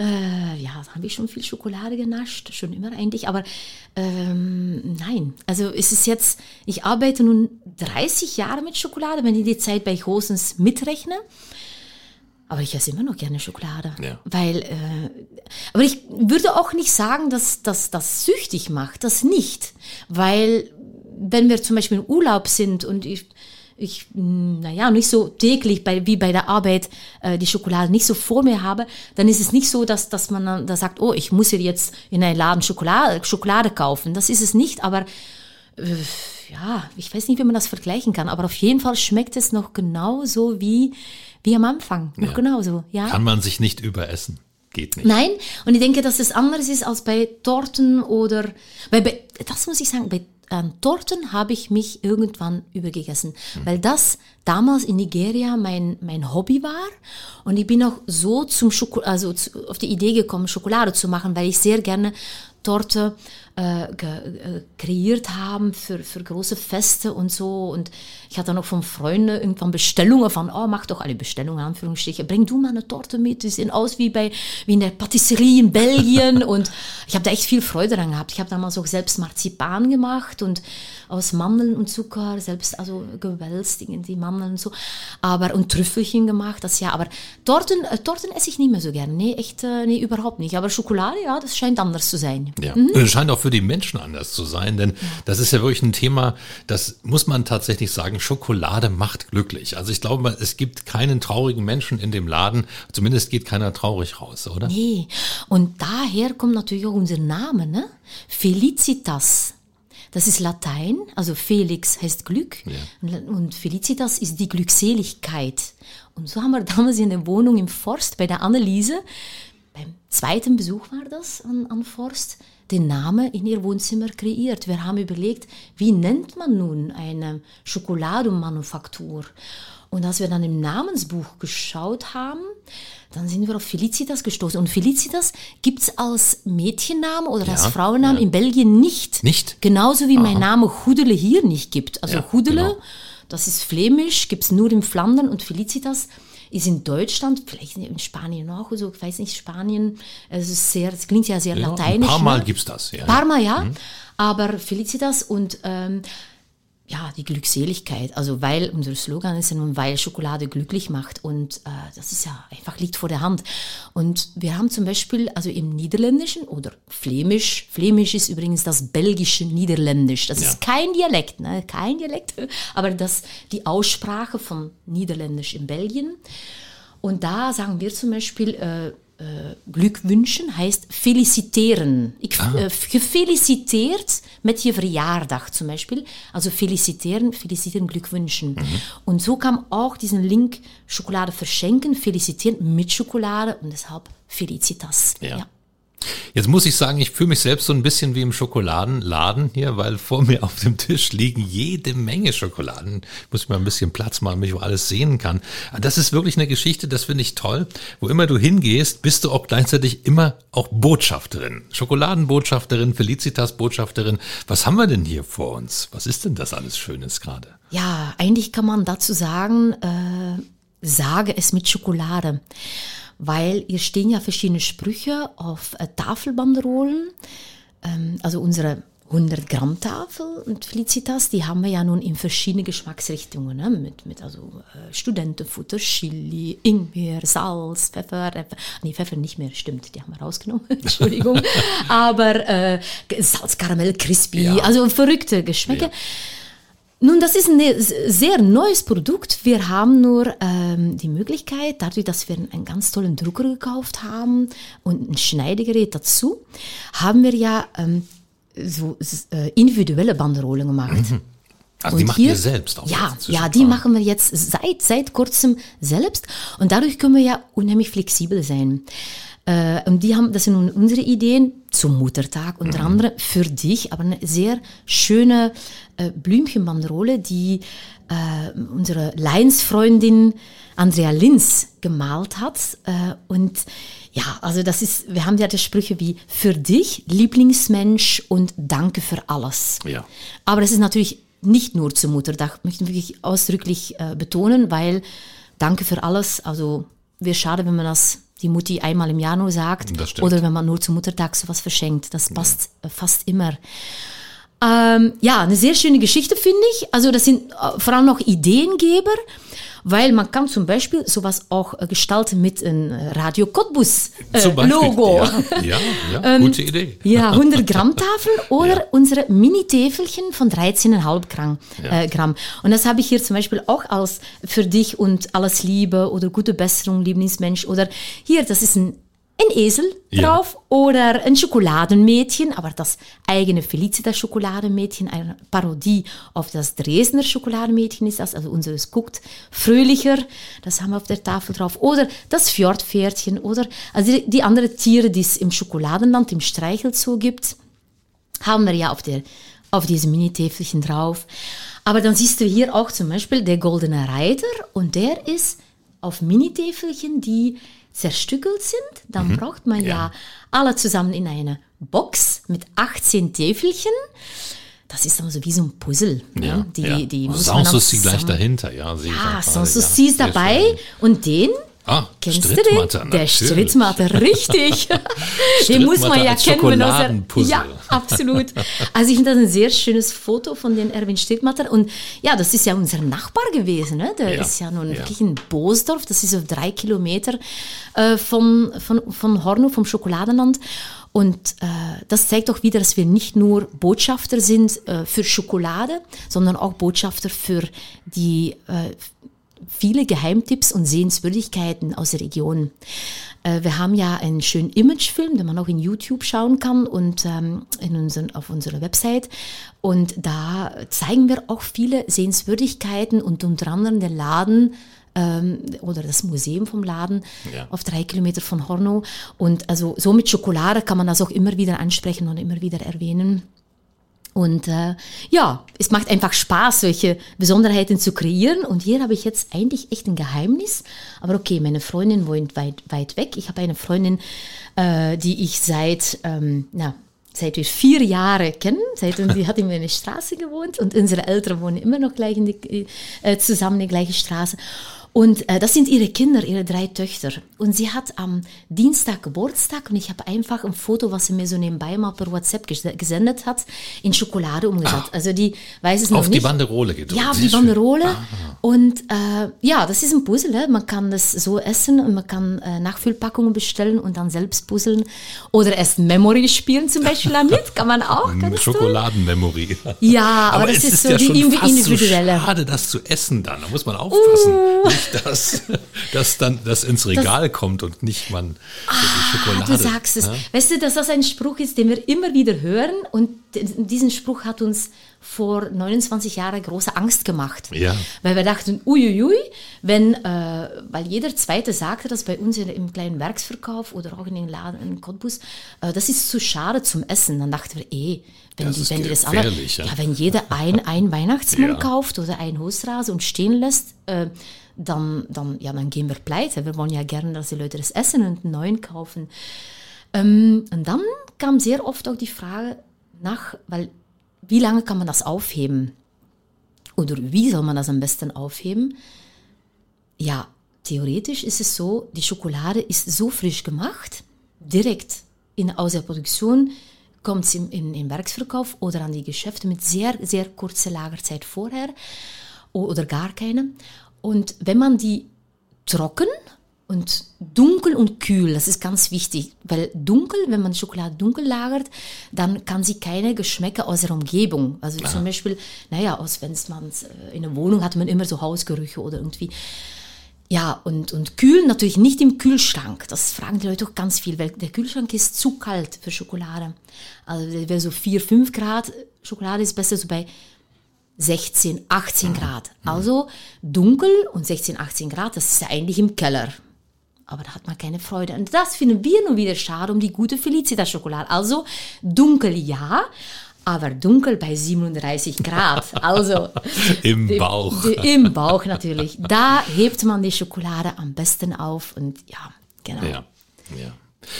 äh, ja, habe ich schon viel Schokolade genascht, schon immer eigentlich, aber ähm, nein. Also es ist jetzt, ich arbeite nun 30 Jahre mit Schokolade, wenn ich die Zeit bei Hosens mitrechne. Aber ich esse immer noch gerne Schokolade. Ja. Weil, äh, aber ich würde auch nicht sagen, dass das süchtig macht. Das nicht. Weil, wenn wir zum Beispiel im Urlaub sind und ich ich, naja, nicht so täglich bei, wie bei der Arbeit äh, die Schokolade nicht so vor mir habe, dann ist es nicht so, dass, dass man dann da sagt, oh, ich muss jetzt in einen Laden Schokolade, Schokolade kaufen. Das ist es nicht, aber äh, ja, ich weiß nicht, wie man das vergleichen kann, aber auf jeden Fall schmeckt es noch genauso wie, wie am Anfang. Noch ja. genauso, ja. Kann man sich nicht überessen. Geht nicht. Nein, und ich denke, dass es anders ist als bei Torten oder, weil bei, das muss ich sagen, bei an Torten habe ich mich irgendwann übergegessen, mhm. weil das damals in Nigeria mein, mein Hobby war und ich bin auch so zum Schoko also zu, auf die Idee gekommen, Schokolade zu machen, weil ich sehr gerne Torte äh, ge, äh, kreiert haben für, für große Feste und so. Und ich hatte noch von Freunden irgendwann Bestellungen von, oh, mach doch alle Bestellungen, Anführungsstriche, bring du mal eine Torte mit, die sehen aus wie, bei, wie in der Patisserie in Belgien. und ich habe da echt viel Freude dran gehabt. Ich habe damals auch selbst Marzipan gemacht und aus Mandeln und Zucker, selbst also gewälzt, die Mandeln und so. Aber, und Trüffelchen gemacht, das ja. Aber Torten, äh, Torten esse ich nicht mehr so gerne. Nee, echt, äh, nee, überhaupt nicht. Aber Schokolade, ja, das scheint anders zu sein. Ja, mhm. scheint auch für die Menschen anders zu sein, denn das ist ja wirklich ein Thema, das muss man tatsächlich sagen, Schokolade macht glücklich. Also ich glaube, es gibt keinen traurigen Menschen in dem Laden, zumindest geht keiner traurig raus, oder? Nee, und daher kommt natürlich auch unser Name, ne? Felicitas. Das ist Latein, also Felix heißt Glück ja. und Felicitas ist die Glückseligkeit. Und so haben wir damals in der Wohnung im Forst bei der Anneliese, beim zweiten Besuch war das an, an Forst, den Namen in ihr Wohnzimmer kreiert. Wir haben überlegt, wie nennt man nun eine Schokoladenmanufaktur? Und als wir dann im Namensbuch geschaut haben, dann sind wir auf Felicitas gestoßen. Und Felicitas gibt es als Mädchenname oder ja, als Frauenname ja. in Belgien nicht. Nicht? Genauso wie Aha. mein Name Hudele hier nicht gibt. Also ja, Hudele, genau. das ist flämisch, gibt es nur in Flandern und Felicitas ist in Deutschland, vielleicht in Spanien auch, also ich weiß nicht, Spanien, es ist sehr, es klingt ja sehr ja, lateinisch. Ein paar Mal ne? gibt es das, ja. Ein paar Mal, ja. Mhm. Aber Felicitas und ähm, ja, die Glückseligkeit. Also weil unser Slogan ist ja nun, weil Schokolade glücklich macht. Und äh, das ist ja einfach liegt vor der Hand. Und wir haben zum Beispiel, also im Niederländischen oder Flämisch, Flämisch ist übrigens das belgische Niederländisch. Das ja. ist kein Dialekt, ne? kein Dialekt, aber das die Aussprache von Niederländisch in Belgien. Und da sagen wir zum Beispiel, äh, äh, Glück wünschen heißt feliciteren. Ich ah. äh, gefeliciteerd met je verjaardag zum Beispiel. Also felicitieren, felicitieren, Glück wünschen. Mhm. Und so kam auch diesen Link Schokolade verschenken, felicitieren mit Schokolade und deshalb Felicitas. ja. ja. Jetzt muss ich sagen, ich fühle mich selbst so ein bisschen wie im Schokoladenladen hier, weil vor mir auf dem Tisch liegen jede Menge Schokoladen. Ich muss mir ein bisschen Platz machen, damit ich alles sehen kann. Das ist wirklich eine Geschichte, das finde ich toll. Wo immer du hingehst, bist du auch gleichzeitig immer auch Botschafterin. Schokoladenbotschafterin, Felicitas-Botschafterin. Was haben wir denn hier vor uns? Was ist denn das alles Schönes gerade? Ja, eigentlich kann man dazu sagen, äh, sage es mit Schokolade weil hier stehen ja verschiedene Sprüche auf äh, Tafelbanderolen. Ähm, also unsere 100 Gramm Tafel und Felicitas, die haben wir ja nun in verschiedene Geschmacksrichtungen, ne? mit, mit also äh, Studentenfutter, Chili, Ingwer, Salz, Pfeffer, äh, nee, Pfeffer nicht mehr, stimmt, die haben wir rausgenommen, Entschuldigung, aber äh, Salz, Karamell, Crispy, ja. also verrückte Geschmäcker. Ja. Nun, das ist ein sehr neues Produkt. Wir haben nur ähm, die Möglichkeit, dadurch, dass wir einen ganz tollen Drucker gekauft haben und ein Schneidegerät dazu, haben wir ja ähm, so äh, individuelle Banderolen gemacht. Mhm. Also und die machen wir selbst auch. Ja, ja, die machen wir jetzt seit, seit kurzem selbst und dadurch können wir ja unheimlich flexibel sein. Äh, und die haben, das sind nun unsere Ideen zum Muttertag unter mhm. anderem für dich, aber eine sehr schöne äh, Blümchenbanderole, die äh, unsere Leinsfreundin Andrea Linz gemalt hat. Äh, und ja, also das ist, wir haben ja die Sprüche wie für dich, Lieblingsmensch und danke für alles. Ja. Aber das ist natürlich nicht nur zum Muttertag, möchte ich wirklich ausdrücklich äh, betonen, weil danke für alles, also wäre schade, wenn man das die Mutti einmal im Jahr nur sagt oder wenn man nur zum Muttertag sowas verschenkt. Das passt ja. Äh, fast immer. Ähm, ja, eine sehr schöne Geschichte finde ich. Also das sind äh, vor allem noch Ideengeber weil man kann zum Beispiel sowas auch äh, gestalten mit einem Radio Cottbus äh, Logo. Ja, ja, ja ähm, gute Idee. Ja, 100 Gramm Tafel oder ja. unsere Mini-Täfelchen von 13,5 Gramm, ja. äh, Gramm. Und das habe ich hier zum Beispiel auch als für dich und alles Liebe oder gute Besserung, Lieblingsmensch oder hier, das ist ein ein Esel drauf ja. oder ein Schokoladenmädchen, aber das eigene Felicitas Schokoladenmädchen, eine Parodie auf das Dresdner Schokoladenmädchen ist das, also unseres guckt fröhlicher, das haben wir auf der Tafel drauf, oder das Fjordpferdchen oder also die, die anderen Tiere, die es im Schokoladenland, im Streichelzoo gibt, haben wir ja auf, der, auf diesem Mini-Täfelchen drauf. Aber dann siehst du hier auch zum Beispiel der goldene Reiter und der ist auf Mini-Täfelchen, die zerstückelt sind, dann braucht man ja. alle zusammen in eine Box mit 18 Täfelchen. Das ist dann so wie so ein Puzzle. ne? Die, ja. die muss man Sanssouci gleich dahinter, ja. ich Ja, Sanssouci ist dabei und den Ah, Kennst du Strittmatter, den? Der. Strittmatter, richtig. den muss man ja als kennen. wenn Schokoladenpuzzle. Ja, absolut. Also ich finde das ein sehr schönes Foto von den Erwin Strittmatter. Und ja, das ist ja unser Nachbar gewesen. Ne? Der Ja, ist ja nun ja. wirklich in Boosdorf. Das ist so drei Kilometer äh, von, von, von Horno, vom Schokoladenland. Und äh, das zeigt auch wieder, dass wir nicht nur Botschafter sind äh, für Schokolade, sondern auch Botschafter für die äh, viele Geheimtipps und Sehenswürdigkeiten aus der Region. Äh, wir haben ja einen schönen Imagefilm, den man auch in YouTube schauen kann und ähm, in unseren, auf unserer Website. Und da zeigen wir auch viele Sehenswürdigkeiten und unter anderem den Laden ähm, oder das Museum vom Laden Ja. auf drei Kilometer von Horno. Und also so mit Schokolade kann man das auch immer wieder ansprechen und immer wieder erwähnen. Und äh, ja, es macht einfach Spaß, solche Besonderheiten zu kreieren. Und hier habe ich jetzt eigentlich echt ein Geheimnis. Aber okay, meine Freundin wohnt weit, weit weg. Ich habe eine Freundin, äh, die ich seit, ähm, na, seit wir vier Jahre kennen. Seit, und die hat in meiner Straße gewohnt. Und unsere Eltern wohnen immer noch gleich in die, äh, zusammen in der gleichen Straße. Und äh, das sind ihre Kinder, ihre drei Töchter. Und sie hat am Dienstag Geburtstag und ich habe einfach ein Foto, was sie mir so nebenbei mal per WhatsApp ges gesendet hat, in Schokolade umgesetzt. Also die weiß es noch Auf nicht. die Banderole gedrückt. Ja, auf die. Banderole. Und äh, ja, das ist ein Puzzle. Ne? Man kann das so essen und man kann äh, Nachfüllpackungen bestellen und dann selbst puzzeln. Oder erst Memory spielen zum Beispiel damit. Kann man auch. Schokoladenmemory. Ja, aber, das es ist, ist so ja die individuelle. Uh. So schade, das zu essen dann. Da muss man aufpassen. Nicht, dass, dass dann das ins Regal kommt und nicht man die Schokolade. Ah, Du sagst es. Ja? Weißt du, dass das ein Spruch ist, den wir immer wieder hören und diesen Spruch hat uns vor 29 Jahren große Angst gemacht. Ja. Weil wir dachten, uiuiui, wenn, äh, weil jeder Zweite sagte das bei uns im kleinen Werksverkauf oder auch in den Laden in Cottbus, äh, das ist zu schade zum Essen. Dann dachten wir, eh, wenn Das die, wenn die das alle, ja. ja, wenn jeder ein, ein Weihnachtsmann Ja. kauft oder ein Hosrase und stehen lässt, äh, dann, dann, ja, dann gehen wir pleite. Wir wollen ja gerne, dass die Leute das essen und einen neuen kaufen. Ähm, und dann kam sehr oft auch die Frage nach, weil wie lange kann man das aufheben? Oder wie soll man das am besten aufheben? Ja, theoretisch ist es so, die Schokolade ist so frisch gemacht, direkt in, aus der Produktion kommt sie in, in, in Werksverkauf oder an die Geschäfte mit sehr, sehr kurzer Lagerzeit vorher oder gar keine. Und wenn man die trocken und dunkel und kühl, das ist ganz wichtig, weil dunkel, wenn man Schokolade dunkel lagert, dann kann sie keine Geschmäcker aus der Umgebung, also zum Beispiel, naja, aus wenn man äh, in der Wohnung hat man immer so Hausgerüche oder irgendwie. Ja, und, und kühl natürlich nicht im Kühlschrank. Das fragen die Leute auch ganz viel, weil der Kühlschrank ist zu kalt für Schokolade. Also wäre so 4, 5 Grad. Schokolade ist besser so bei 16, 18 Grad. Also dunkel und 16, 18 Grad, das ist ja eigentlich im Keller. Aber da hat man keine Freude. Und das finden wir nun wieder schade um die gute Felicitas-Schokolade. Also dunkel ja, aber dunkel bei 37 Grad. Also Im die- Bauch. die- Im Bauch natürlich. Da hebt man die Schokolade am besten auf und ja, genau. Ja, ja.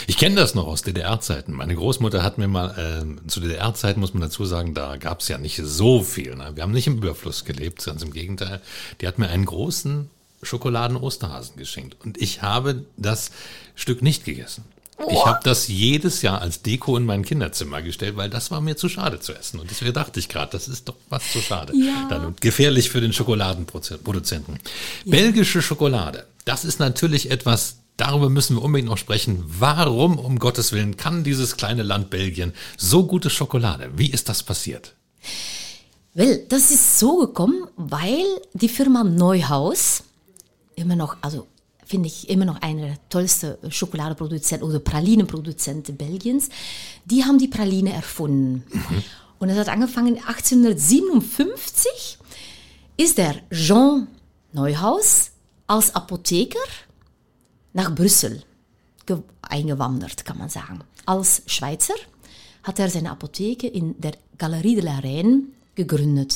Ich kenne das noch aus DDR-Zeiten. Meine Großmutter hat mir mal, ähm, zu DDR-Zeiten muss man dazu sagen, da gab es ja nicht so viel. Ne? Wir haben nicht im Überfluss gelebt, ganz im Gegenteil. Die hat mir einen großen Schokoladen-Osterhasen geschenkt. Und ich habe das Stück nicht gegessen. Ich habe das jedes Jahr als Deko in mein Kinderzimmer gestellt, weil das war mir zu schade zu essen. Und deswegen dachte ich gerade, das ist doch was zu schade. Ja. Dann gefährlich für den Schokoladenproduzenten. Belgische Schokolade, das ist natürlich etwas, darüber müssen wir unbedingt noch sprechen. Warum, um Gottes Willen, kann dieses kleine Land Belgien so gute Schokolade? Wie ist das passiert? Well, das ist so gekommen, weil die Firma Neuhaus immer noch, also finde ich immer noch eine der tollsten Schokoladeproduzenten oder Pralinenproduzenten Belgiens, die haben die Praline erfunden. Und es hat angefangen 1857 ist der Jean Neuhaus als Apotheker nach Brüssel ge- eingewandert, kann man sagen. Als Schweizer hat er seine Apotheke in der Galerie de la Reine gegründet.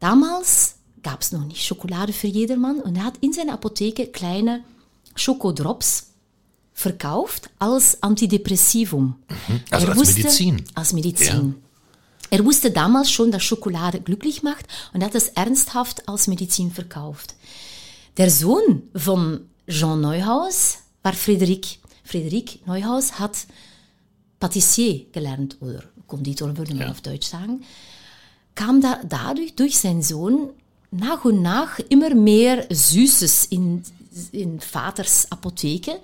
Damals gab es noch nicht Schokolade für jedermann und er hat in seiner Apotheke kleine Schokodrops verkauft als Antidepressivum. Also Er als wusste- Medizin. Als Medizin. Er wusste damals schon, dass Schokolade glücklich macht und hat es ernsthaft als Medizin verkauft. Der Sohn von Jean Neuhaus war Frederik. Frederik Neuhaus hat Patissier gelernt oder Konditor würde man auf Deutsch sagen, kam da dadurch durch seinen Sohn nach und nach immer mehr Süßes in, in Vaters Apotheke,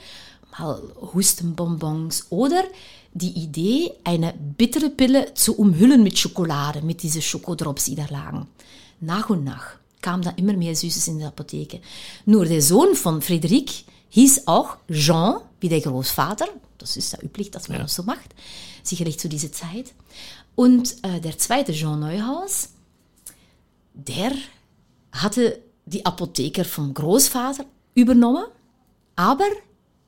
mal Hustenbonbons oder die Idee, eine bittere Pille zu umhüllen mit Schokolade, mit diesen Schokodrops, die da lagen. Nach und nach kam da immer mehr Süßes in der Apotheke. Nur der Sohn von Friedrich hieß auch Jean, wie der Großvater. Das ist ja üblich, dass man das so macht. Sicherlich zu dieser Zeit. Und äh, der zweite Jean Neuhaus, der hatte die Apotheker vom Großvater übernommen, aber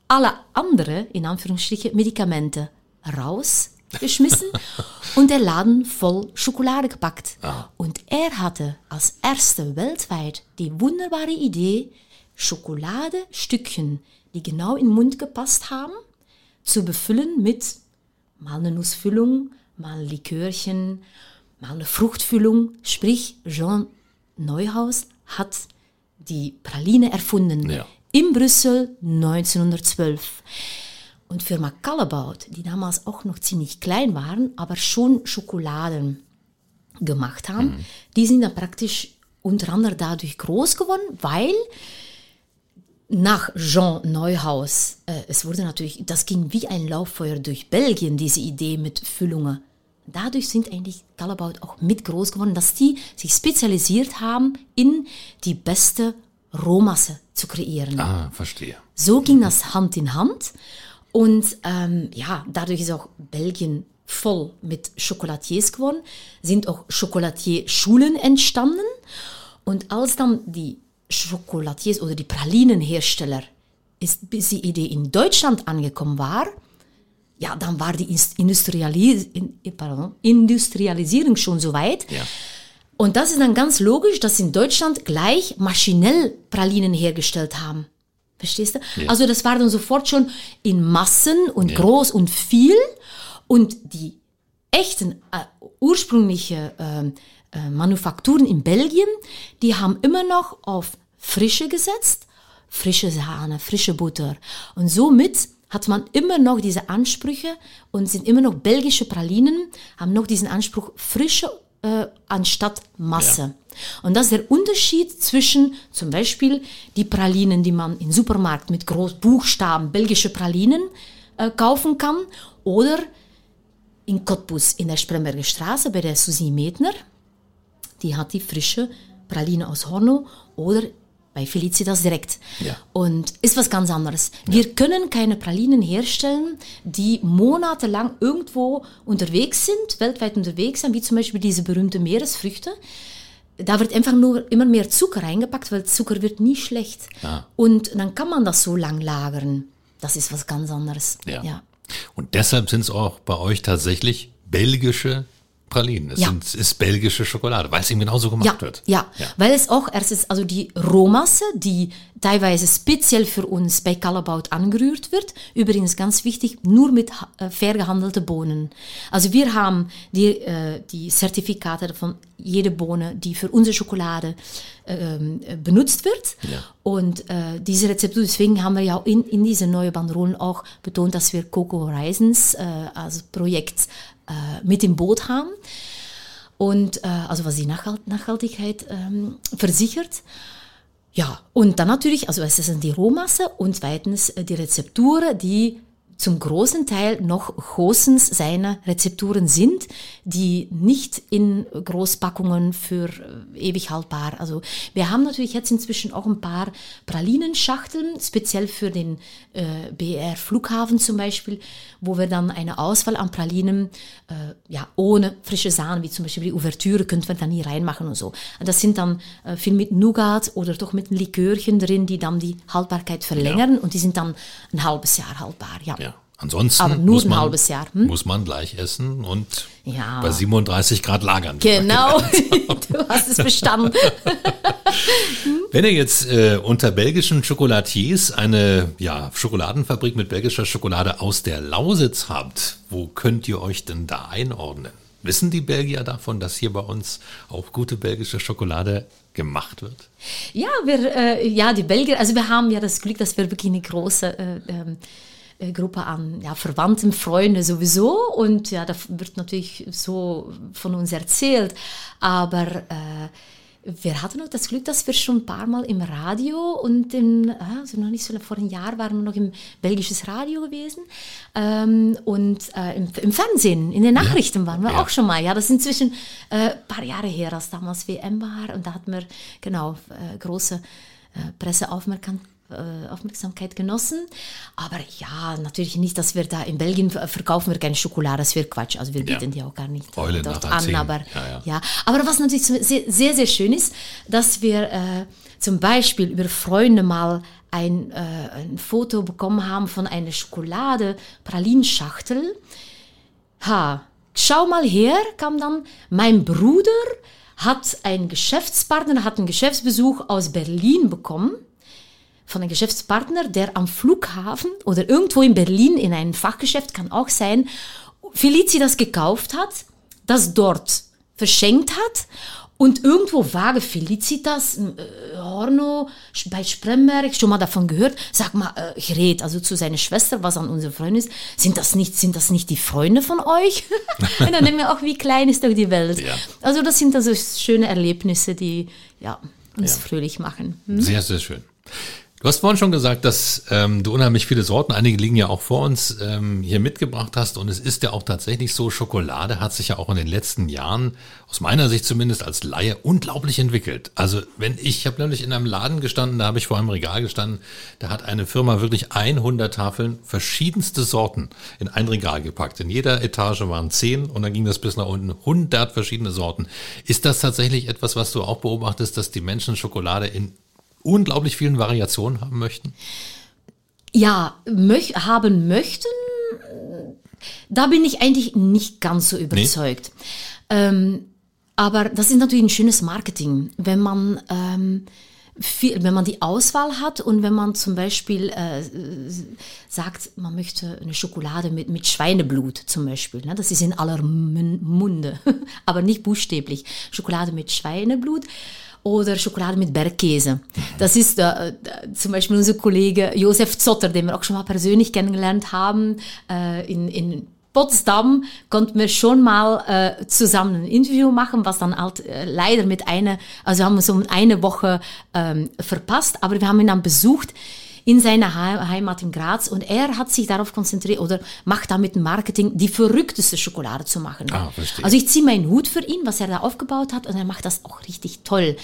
alle andere, in Anführungsstrichen, Medikamente rausgeschmissen und der Laden voll Schokolade gepackt. Und er hatte als erster weltweit die wunderbare Idee, Schokoladestückchen, die genau in den Mund gepasst haben, zu befüllen mit mal eine Nussfüllung, mal ein Likörchen, mal eine Fruchtfüllung. Sprich, Jean Neuhaus hat die Praline erfunden. Ja. In Brüssel 1912. Und Firma Callebaut, die damals auch noch ziemlich klein waren, aber schon Schokoladen gemacht haben, die sind dann praktisch unter anderem dadurch groß geworden, weil nach Jean Neuhaus, äh, es wurde natürlich, das ging wie ein Lauffeuer durch Belgien, diese Idee mit Füllungen. Dadurch sind eigentlich Callebaut auch mit groß geworden, dass die sich spezialisiert haben, in die beste Rohmasse zu kreieren. Ah, verstehe. So ging das Hand in Hand. Und ähm, ja, dadurch ist auch Belgien voll mit Chocolatiers geworden, sind auch Chocolatier-Schulen entstanden. Und als dann die Chocolatiers oder die Pralinenhersteller ist, bis die Idee in Deutschland angekommen war, ja, dann war die Industrialis in, pardon, Industrialisierung schon so weit. Ja. Und das ist dann ganz logisch, dass in Deutschland gleich maschinell Pralinen hergestellt haben. Verstehst du? Also das war dann sofort schon in Massen und groß und viel. Und die echten äh, ursprüngliche ähm, äh, Manufakturen in Belgien, die haben immer noch auf Frische gesetzt, frische Sahne, frische Butter. Und somit hat man immer noch diese Ansprüche und sind immer noch belgische Pralinen, haben noch diesen Anspruch frische äh, anstatt Masse. Und das ist der Unterschied zwischen zum Beispiel die Pralinen, die man im Supermarkt mit Großbuchstaben belgische Pralinen äh, kaufen kann oder in Cottbus in der Spremberger Straße bei der Susi Metner. Die hat die frische Praline aus Horno oder bei Felicitas direkt. Ja. Und ist was ganz anderes. Wir können keine Pralinen herstellen, die monatelang irgendwo unterwegs sind, weltweit unterwegs sind, wie zum Beispiel diese berühmte Meeresfrüchte. Da wird einfach nur immer mehr Zucker reingepackt, weil Zucker wird nie schlecht. Ja. Und dann kann man das so lang lagern. Das ist was ganz anderes. Ja. ja. Und deshalb sind es auch bei euch tatsächlich belgische Pralinen. Es Ja. sind, ist belgische Schokolade, weil es eben genauso gemacht Ja, wird. ja, weil es auch erstens, also die Rohmasse, die teilweise speziell für uns bei Callebaut angerührt wird, übrigens ganz wichtig, nur mit äh, fair gehandelte Bohnen. Also wir haben die, äh, die Zertifikate von jede Bohne, die für unsere Schokolade äh, benutzt wird. Ja. Und äh, diese Rezeptur, deswegen haben wir ja auch in, in diese neue Banderolen auch betont, dass wir Coco Horizons äh, als Projekt äh, mit im Boot haben. Und äh, also was die Nachhalt Nachhaltigkeit ähm, versichert. Ja, und dann natürlich, also es ist die Rohmasse und zweitens äh, die Rezepturen, die zum großen Teil noch Gosens seine Rezepturen sind, die nicht in Großpackungen für äh, ewig haltbar. Also wir haben natürlich jetzt inzwischen auch ein paar Pralinenschachteln, speziell für den äh, BR Flughafen zum Beispiel, wo wir dann eine Auswahl an Pralinen äh, ja ohne frische Sahne, wie zum Beispiel die Ouvertüre, könnte man dann nie reinmachen und so. Und das sind dann äh, viel mit Nougat oder doch mit Likörchen drin, die dann die Haltbarkeit verlängern und die sind dann ein halbes Jahr haltbar. Ja. Ja. Ansonsten Aber nur muss, ein man, halbes Jahr, hm? muss man gleich essen und Ja. bei 37 Grad lagern. Genau, du hast es verstanden. Wenn ihr jetzt äh, unter belgischen Chocolatiers eine ja, Schokoladenfabrik mit belgischer Schokolade aus der Lausitz habt, wo könnt ihr euch denn da einordnen? Wissen die Belgier davon, dass hier bei uns auch gute belgische Schokolade gemacht wird? Ja, wir, äh, ja, die Belgier, also wir haben ja das Glück, dass wir wirklich eine große äh, ähm, äh, Gruppe an ja, Verwandten, Freunde sowieso. Und ja, da wird natürlich so von uns erzählt, aber äh, wir hatten auch das Glück, dass wir schon ein paar Mal im Radio und im, also noch nicht so vor einem Jahr waren wir noch im belgisches Radio gewesen. Ähm, und äh, im, im, Fernsehen, in den Nachrichten waren wir Ja. auch schon mal. Ja, das ist inzwischen äh, ein paar Jahre her, als damals WM war. Und da hatten wir genau äh, große äh, Presseaufmerksamkeit äh, Aufmerksamkeit genossen. Aber ja, natürlich nicht, dass wir da in Belgien ver- verkaufen wir keine Schokolade, das wäre Quatsch. Also wir Ja. bieten die auch gar nicht Eule dort an. Aber Ja, ja. ja, aber was natürlich sehr, sehr, sehr schön ist, dass wir äh, zum Beispiel über Freunde mal ein, äh, ein Foto bekommen haben von einer Schokolade, Pralinschachtel. Ha, schau mal her, kam dann, mein Bruder hat einen Geschäftspartner, hat einen Geschäftsbesuch aus Berlin bekommen von einem Geschäftspartner, der am Flughafen oder irgendwo in Berlin in einem Fachgeschäft, kann auch sein, Felici das gekauft hat, das dort verschenkt hat und irgendwo vage Felicitas, äh, Horno, bei Spremberg, schon mal davon gehört, sag mal, äh, rede also zu seiner Schwester, was an unsere Freunde ist, sind das nicht, sind das nicht die Freunde von euch? und dann denken wir auch, wie klein ist doch die Welt. Ja. Also das sind also schöne Erlebnisse, die ja, uns Ja. fröhlich machen. Sehr, sehr schön. Du hast vorhin schon gesagt, dass ähm, du unheimlich viele Sorten, einige liegen ja auch vor uns, ähm, hier mitgebracht hast. Und es ist ja auch tatsächlich so, Schokolade hat sich ja auch in den letzten Jahren, aus meiner Sicht zumindest als Laie, unglaublich entwickelt. Also wenn ich, ich habe nämlich in einem Laden gestanden, da habe ich vor einem Regal gestanden, da hat eine Firma wirklich 100 Tafeln verschiedenste Sorten in ein Regal gepackt. In jeder Etage waren 10 und dann ging das bis nach unten. 100 verschiedene Sorten. Ist das tatsächlich etwas, was du auch beobachtest, dass die Menschen Schokolade in unglaublich vielen Variationen haben möchten? ja, möch, haben möchten, da bin ich eigentlich nicht ganz so überzeugt. Ähm, aber das ist natürlich ein schönes Marketing, wenn man, ähm, viel, wenn man die Auswahl hat und wenn man zum Beispiel äh, sagt, man möchte eine Schokolade mit, mit Schweineblut zum Beispiel. Ne? Das ist in aller Mun- Munde, aber nicht buchstäblich. Schokolade mit Schweineblut oder Schokolade mit Bergkäse. Das ist äh, äh, zum Beispiel unser Kollege Josef Zotter, den wir auch schon mal persönlich kennengelernt haben, äh, in, in Potsdam konnten wir schon mal äh, zusammen ein Interview machen, was dann halt äh, leider mit einer, also wir haben uns um eine Woche ähm, verpasst, aber wir haben ihn dann besucht in seiner He- Heimat in Graz und er hat sich darauf konzentriert oder macht damit Marketing die verrückteste Schokolade zu machen. Ah, verstehe. Also ich ziehe meinen Hut für ihn, was er da aufgebaut hat und er macht das auch richtig toll.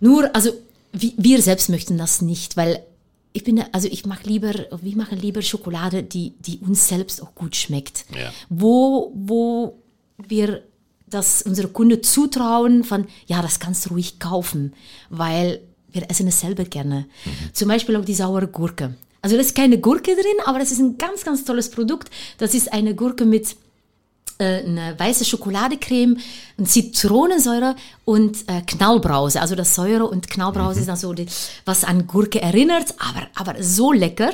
Nur, also wir, wir selbst möchten das nicht, weil ich bin, also ich mache lieber, wir machen lieber Schokolade, die, die uns selbst auch gut schmeckt. Ja. Wo, wo wir das unsere Kunde zutrauen von, ja, das kannst du ruhig kaufen, weil wir essen es selber gerne. Zum Beispiel auch die saure Gurke. Also da ist keine Gurke drin, aber das ist ein ganz, ganz tolles Produkt. Das ist eine Gurke mit äh, eine weiße Schokoladecreme, Zitronensäure und äh, Knallbrause. Also das Säure und Knallbrause ist dann so, die, was an Gurke erinnert, aber, aber so lecker.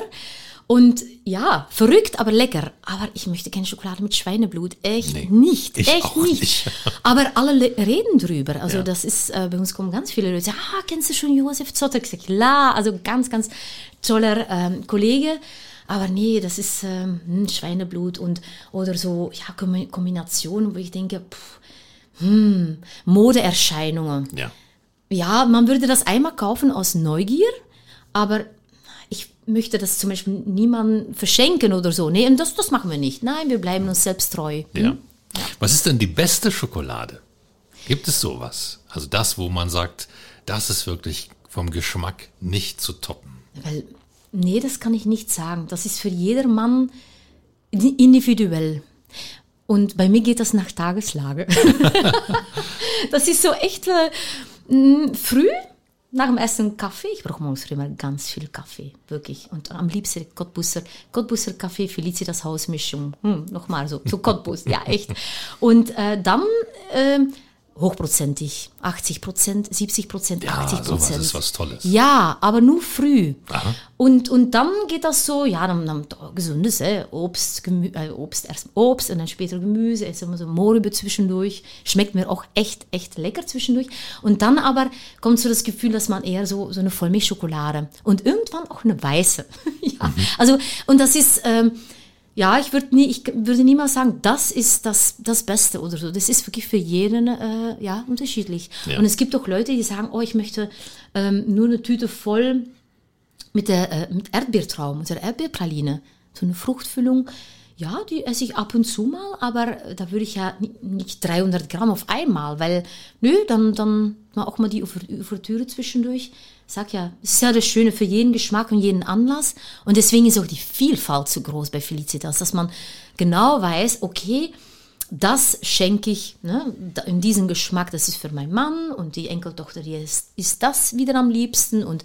Und ja, verrückt, aber lecker. Aber ich möchte keine Schokolade mit Schweineblut. Echt Nee, nicht. ich echt nicht. nicht. aber alle le- reden drüber. Also Ja. das ist, äh, bei uns kommen ganz viele Leute. Ah, kennst du schon Josef Zotter? Ich sag, ja, also ganz, ganz toller ähm, Kollege. Aber nee, das ist ähm, hm, Schweineblut und oder so ja, Kombi- Kombinationen, wo ich denke, pff, hm, Modeerscheinungen. Ja. Ja, man würde das einmal kaufen aus Neugier, aber möchte das zum Beispiel niemandem verschenken oder so. Nee, das, das machen wir nicht. Nein, wir bleiben uns selbst treu. ja. Was ist denn die beste Schokolade? Gibt es sowas? Also das, wo man sagt, das ist wirklich vom Geschmack nicht zu toppen. Weil, nee, das kann ich nicht sagen. Das ist für jedermann individuell. Und bei mir geht das nach Tageslage. das ist so echt äh, mh, früh. Nach dem ersten Kaffee, ich brauche morgens früh immer ganz viel Kaffee, wirklich. Und am liebsten Cottbusser, Cottbusser Kaffee, Felicitas Hausmischung. Hm, Nochmal so, zu Cottbus, ja, echt. Und äh, dann äh, hochprozentig, 80 Prozent, 70 Prozent, Ja, 80 sowas Prozent. ist was Tolles. Ja, aber nur früh. Aha. Und, und dann geht das so, ja, dann, dann gesundes, äh, Obst, Gemü äh, Obst, erst Obst und dann später Gemüse, jetzt immer so Mohrrübe zwischendurch. Schmeckt mir auch echt, echt lecker zwischendurch. Und dann aber kommt so das Gefühl, dass man eher so, so eine Vollmilchschokolade und irgendwann auch eine weiße. ja, also, und das ist, ähm, ja, ich würde nie, ich würde niemals sagen, das ist das, das Beste oder so. Das ist wirklich für jeden äh, ja, unterschiedlich. Ja. Und es gibt auch Leute, die sagen, oh, ich möchte ähm, nur eine Tüte voll mit der äh, mit Erdbeertraum, mit der Erdbeerpraline. So eine Fruchtfüllung. Ja, die esse ich ab und zu mal, aber da würde ich ja ni- nicht 300 Gramm auf einmal, weil, nö, dann, dann auch mal die Ouver- Ouvertüre zwischendurch. Ich sag ja, es ist ja das Schöne für jeden Geschmack und jeden Anlass. Und deswegen ist auch die Vielfalt so groß bei Felicitas, dass man genau weiß, okay, das schenke ich ne, in diesem Geschmack, das ist für meinen Mann und die Enkeltochter, die ist, ist das wieder am liebsten. Und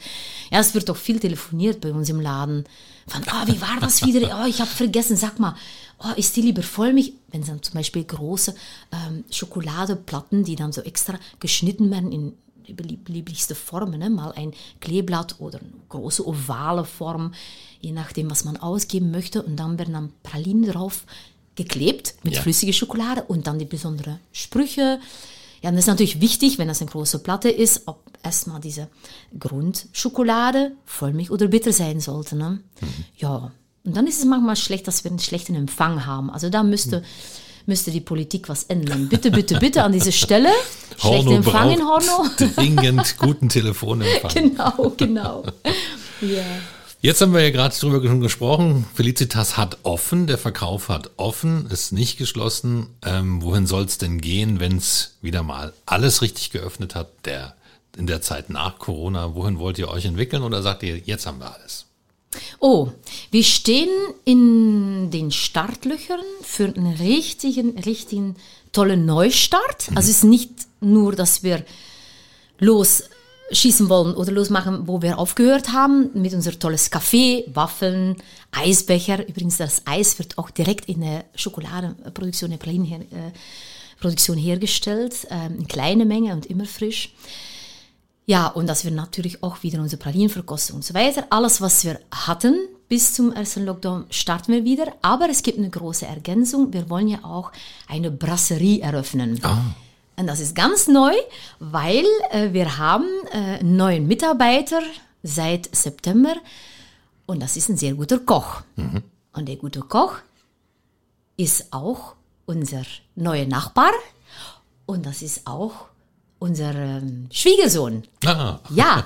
ja, es wird auch viel telefoniert bei uns im Laden. Von, oh, wie war das wieder? Oh, ich habe vergessen, sag mal, oh, ist die lieber Vollmilch? Wenn es dann zum Beispiel große ähm, Schokoladeplatten, die dann so extra geschnitten werden in die belieb- belieblichste Formen, ne? mal ein Kleeblatt oder eine große ovale Form, je nachdem, was man ausgeben möchte. Und dann werden dann Pralinen drauf geklebt mit Ja. flüssiger Schokolade und dann die besonderen Sprüche. Ja, und das ist natürlich wichtig, wenn das eine große Platte ist, ob erstmal diese Grundschokolade Vollmilch oder bitter sein sollte. Ne? Ja, und dann ist es manchmal schlecht, dass wir einen schlechten Empfang haben. Also da müsste, müsste die Politik was ändern. Bitte, bitte, bitte an dieser Stelle. Schlechter Horno Empfang in Horno. dringend guten Telefonempfang. genau, genau. Ja. Jetzt haben wir ja gerade drüber schon gesprochen. Felicitas hat offen, der Verkauf hat offen, ist nicht geschlossen. Ähm, wohin soll es denn gehen, wenn es wieder mal alles richtig geöffnet hat, der, in der Zeit nach Corona? Wohin wollt ihr euch entwickeln oder sagt ihr, jetzt haben wir alles? Oh, wir stehen in den Startlöchern für einen richtigen, richtigen tollen Neustart. Also es ist nicht nur, dass wir losschießen wollen oder losmachen, wo wir aufgehört haben, mit unser tolles Kaffee, Waffeln, Eisbecher. Übrigens, das Eis wird auch direkt in der Schokoladeproduktion, der Pralinenproduktion hergestellt, ähm, in kleiner Menge und immer frisch. Ja, und dass wir natürlich auch wieder unsere Pralinen verkosten und so weiter. Alles, was wir hatten bis zum ersten Lockdown, starten wir wieder. Aber es gibt eine große Ergänzung. Wir wollen ja auch eine Brasserie eröffnen. Und das ist ganz neu, weil äh, wir haben äh, einen neuen Mitarbeiter seit September. Und das ist ein sehr guter Koch. Und der gute Koch ist auch unser neuer Nachbar. Und das ist auch unser Schwiegersohn. Ah, Ja,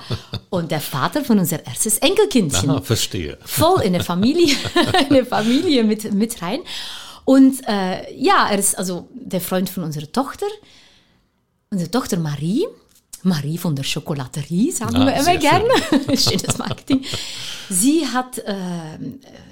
und der Vater von unser erstes Enkelkindchen. aha, verstehe. Voll in der Familie, in der Familie mit, mit rein. Und äh, ja, er ist also der Freund von unserer Tochter. Unsere Tochter Marie. Marie von der Schokolaterie, sagen Ah, wir immer gerne. Schönes Marketing. Sie hat äh,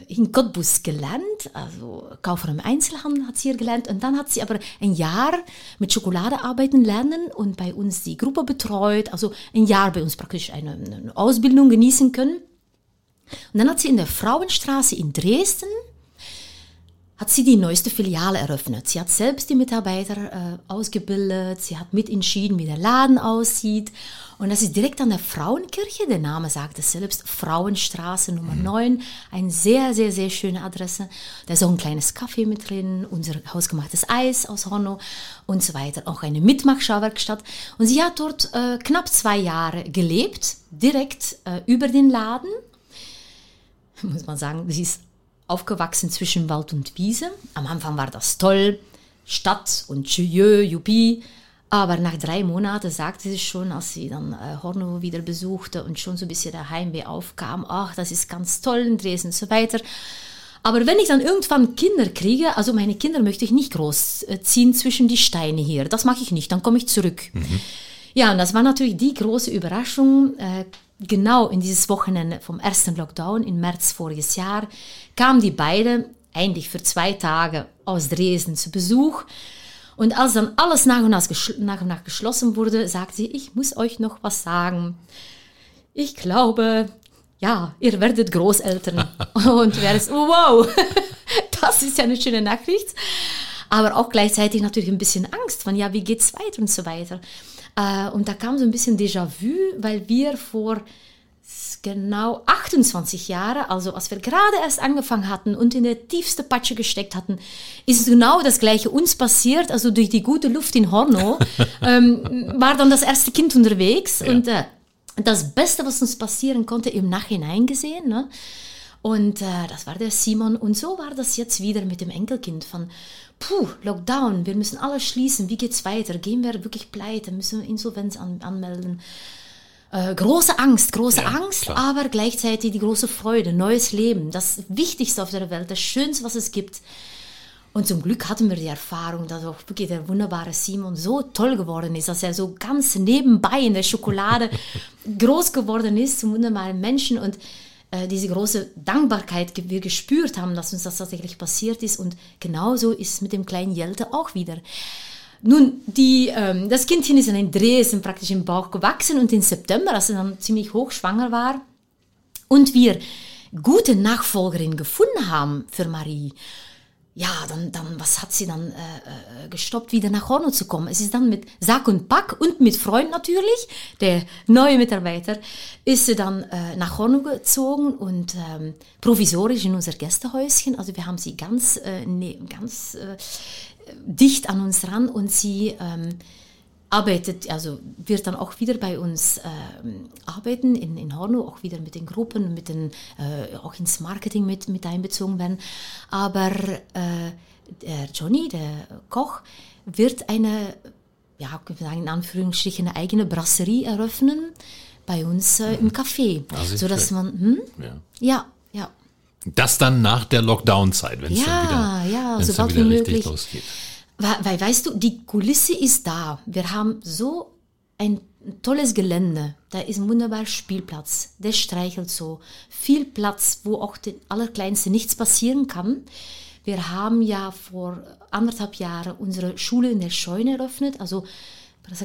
in Cottbus gelernt, also Kauffrau im Einzelhandel hat sie hier gelernt. Und dann hat sie aber ein Jahr mit Schokolade arbeiten lernen und bei uns die Gruppe betreut. Also ein Jahr bei uns praktisch eine, eine Ausbildung genießen können. Und dann hat sie in der Frauenstraße in Dresden hat sie die neueste Filiale eröffnet. Sie hat selbst die Mitarbeiter äh, ausgebildet, sie hat mitentschieden, wie der Laden aussieht. Und das ist direkt an der Frauenkirche, der Name sagt es selbst, Frauenstraße Nummer 9. Eine sehr, sehr, sehr schöne Adresse. Da ist auch ein kleines Café mit drin, unser hausgemachtes Eis aus Honno und so weiter. Auch eine Mitmachschauwerkstatt. Und sie hat dort äh, knapp zwei Jahre gelebt, direkt äh, über den Laden muss man sagen, sie ist aufgewachsen zwischen Wald und Wiese. Am Anfang war das toll, Stadt und Jö, Juppie. Aber nach drei Monaten sagte sie schon, als sie dann äh, Horno wieder besuchte und schon so ein bisschen der Heimweh aufkam, ach, das ist ganz toll in Dresden und so weiter. Aber wenn ich dann irgendwann Kinder kriege, also meine Kinder möchte ich nicht großziehen zwischen die Steine hier. Das mache ich nicht, dann komme ich zurück. Ja, und das war natürlich die große Überraschung. Äh, genau in dieses Wochenende vom ersten Lockdown im März voriges Jahr kamen die beiden eigentlich für zwei Tage aus Dresden zu Besuch. Und als dann alles nach und nach, nach, und nach geschlossen wurde, sagte sie, ich muss euch noch was sagen. ich glaube, ja, ihr werdet Großeltern. und wäre es, oh, wow, das ist ja eine schöne Nachricht. Aber auch gleichzeitig natürlich ein bisschen Angst von, ja, wie geht's weiter und so weiter. Äh, und da kam so ein bisschen Déjà-vu, weil wir vor genau 28 Jahre, also als wir gerade erst angefangen hatten und in der tiefste Patsche gesteckt hatten, ist genau das Gleiche uns passiert. Also durch die gute Luft in Horno ähm, war dann das erste Kind unterwegs ja. und äh, das Beste, was uns passieren konnte, im Nachhinein gesehen. Ne? Und äh, das war der Simon. Und so war das jetzt wieder mit dem Enkelkind von, puh, Lockdown, wir müssen alles schließen, wie geht's weiter? Gehen wir wirklich pleite? Müssen wir Insolvenz an, anmelden? Äh, große Angst, große ja, Angst, klar. aber gleichzeitig die große Freude, neues Leben, das Wichtigste auf der Welt, das Schönste, was es gibt. Und zum Glück hatten wir die Erfahrung, dass auch wirklich der wunderbare Simon so toll geworden ist, dass er so ganz nebenbei in der Schokolade groß geworden ist, zum wunderbaren Menschen und äh, diese große Dankbarkeit wir gespürt haben, dass uns das tatsächlich passiert ist. Und genauso ist es mit dem kleinen Jelte auch wieder. Nun, die, ähm, das Kindchen ist in Dresden praktisch im Bauch gewachsen und im September, als er dann ziemlich hochschwanger war und wir gute Nachfolgerin gefunden haben für Marie, ja, dann, dann, was hat sie dann äh, äh, gestoppt, wieder nach Horno zu kommen? Es ist dann mit Sack und Pack und mit Freund natürlich, der neue Mitarbeiter, ist sie dann äh, nach Horno gezogen und ähm, provisorisch in unser Gästehäuschen. Also wir haben sie ganz, äh, ne, ganz äh, dicht an uns ran und sie ähm, arbeitet, also wird dann auch wieder bei uns äh, arbeiten in, in Horno, auch wieder mit den Gruppen, mit den, äh, auch ins Marketing mit, mit einbezogen werden. Aber äh, der Johnny, der Koch, wird eine, ja, sagen in Anführungsstrichen, eine eigene Brasserie eröffnen bei uns äh, im Café, also sodass man, hm? ja. ja, ja. Das dann nach der Lockdown-Zeit, wenn es ja, dann wieder, ja, sobald dann wieder wie möglich. losgeht. Weil, weißt du, die Kulisse ist da. Wir haben so ein tolles Gelände. Da ist ein wunderbarer Spielplatz. Der streichelt so. Viel Platz, wo auch den Allerkleinsten nichts passieren kann. Wir haben ja vor anderthalb Jahren unsere Schule in der Scheune eröffnet, also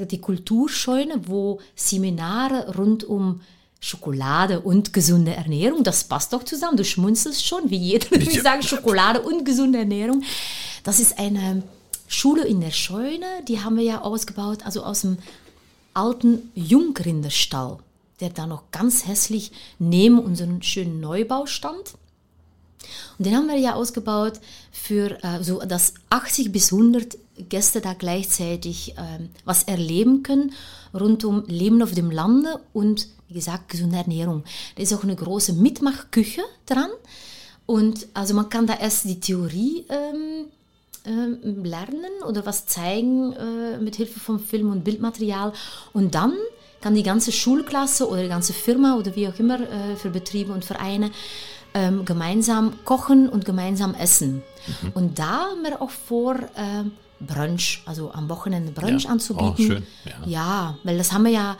die Kulturscheune, wo Seminare rund um Schokolade und gesunde Ernährung, das passt doch zusammen. Du schmunzelst schon, wie jeder, wir sagen Schokolade und gesunde Ernährung. Das ist eine Schule in der Scheune, die haben wir ja ausgebaut, also aus dem alten Jungrinderstall, der da noch ganz hässlich neben unserem schönen Neubau stand. Und den haben wir ja ausgebaut für äh, so, dass 80 bis 100 Gäste da gleichzeitig äh, was erleben können rund um Leben auf dem Lande und wie gesagt gesunde Ernährung. Da ist auch eine große Mitmachküche dran und also man kann da erst die Theorie ähm, äh, lernen oder was zeigen äh, mit Hilfe von Film und Bildmaterial. Und dann kann die ganze Schulklasse oder die ganze Firma oder wie auch immer äh, für Betriebe und Vereine ähm, gemeinsam kochen und gemeinsam essen. Mhm. Und da haben wir auch vor, äh, Brunch, also am Wochenende Brunch ja. anzubieten. Oh, schön. Ja. ja, weil das haben wir ja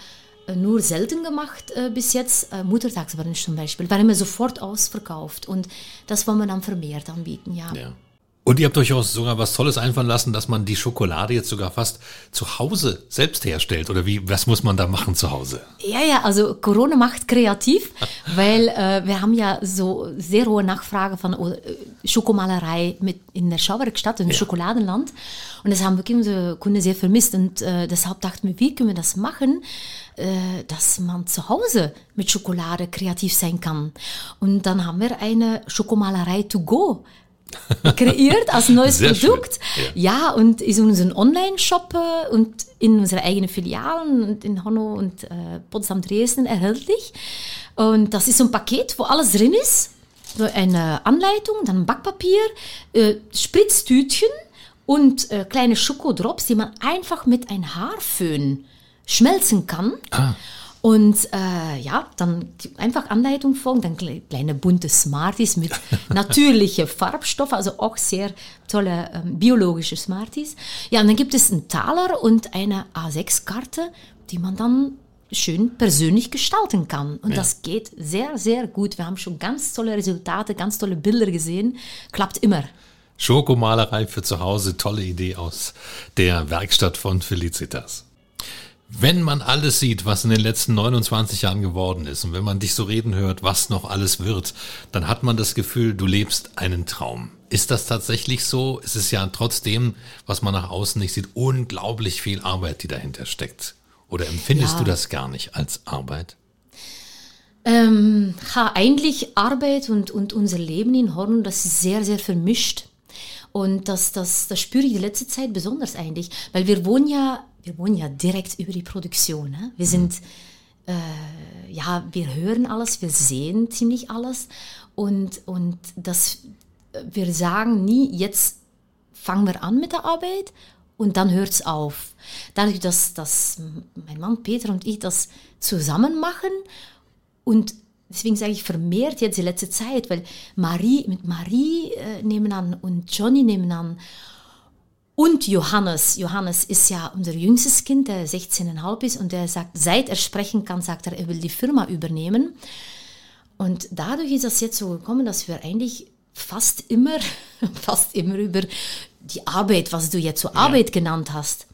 äh, nur selten gemacht äh, bis jetzt. Äh, Muttertagsbrunch zum Beispiel, war immer sofort ausverkauft und das wollen wir dann vermehrt anbieten, ja. ja. Und ihr habt euch auch sogar was Tolles einfallen lassen, dass man die Schokolade jetzt sogar fast zu Hause selbst herstellt. Oder wie, was muss man da machen zu Hause? Ja, ja, also Corona macht kreativ, weil äh, wir haben ja so sehr hohe Nachfrage von äh, Schokomalerei mit in der Schauwerkstatt, im ja. Schokoladenland. Und das haben wirklich unsere Kunden sehr vermisst. Und äh, deshalb dachten wir, wie können wir das machen? Äh, dass man zu Hause mit Schokolade kreativ sein kann. Und dann haben wir eine Schokomalerei to go kreiert als neues Sehr Produkt. Ja. ja. und ist in unseren Online-Shop äh, und in unsere eigenen Filialen und in Hanno und äh, Potsdam Dresden erhältlich. Und das ist so ein Paket, wo alles drin ist. So eine Anleitung, dann Backpapier, äh, Spritztütchen und äh, kleine Schokodrops, die man einfach mit einem Haarföhn schmelzen kann. Ah. Und äh, ja, dann einfach Anleitung folgen, dann kleine bunte Smarties mit natürlichen Farbstoffen, also auch sehr tolle ähm, biologische Smarties. Ja, und dann gibt es einen Taler und eine A6-Karte, die man dann schön persönlich gestalten kann. Und ja. das geht sehr, sehr gut. Wir haben schon ganz tolle Resultate, ganz tolle Bilder gesehen. Klappt immer. Schokomalerei für zu Hause, tolle Idee aus der Werkstatt von Felicitas. Wenn man alles sieht, was in den letzten 29 Jahren geworden ist und wenn man dich so reden hört, was noch alles wird, dann hat man das Gefühl, du lebst einen Traum. Ist das tatsächlich so? Es ist ja trotzdem, was man nach außen nicht sieht, unglaublich viel Arbeit, die dahinter steckt. Oder empfindest ja. du das gar nicht als Arbeit? Ähm, ja, eigentlich Arbeit und, und unser Leben in Horn, das ist sehr, sehr vermischt. Und das, das, das spüre ich die letzte Zeit besonders eigentlich, weil wir wohnen ja, wir wohnen ja direkt über die Produktion. Ne? Wir sind, äh, ja, wir hören alles, wir sehen ziemlich alles und, und das, wir sagen nie, jetzt fangen wir an mit der Arbeit und dann hört es auf. Dadurch, dass, dass mein Mann Peter und ich das zusammen machen und deswegen sage ich vermehrt jetzt die letzte Zeit, weil Marie mit Marie äh, nebenan und Johnny nebenan und Johannes. Johannes ist ja unser jüngstes Kind, der 16,5 ist und der sagt, seit er sprechen kann, sagt er, er will die Firma übernehmen. Und dadurch ist das jetzt so gekommen, dass wir eigentlich fast immer, fast immer über die Arbeit, was du jetzt so ja. Arbeit genannt hast.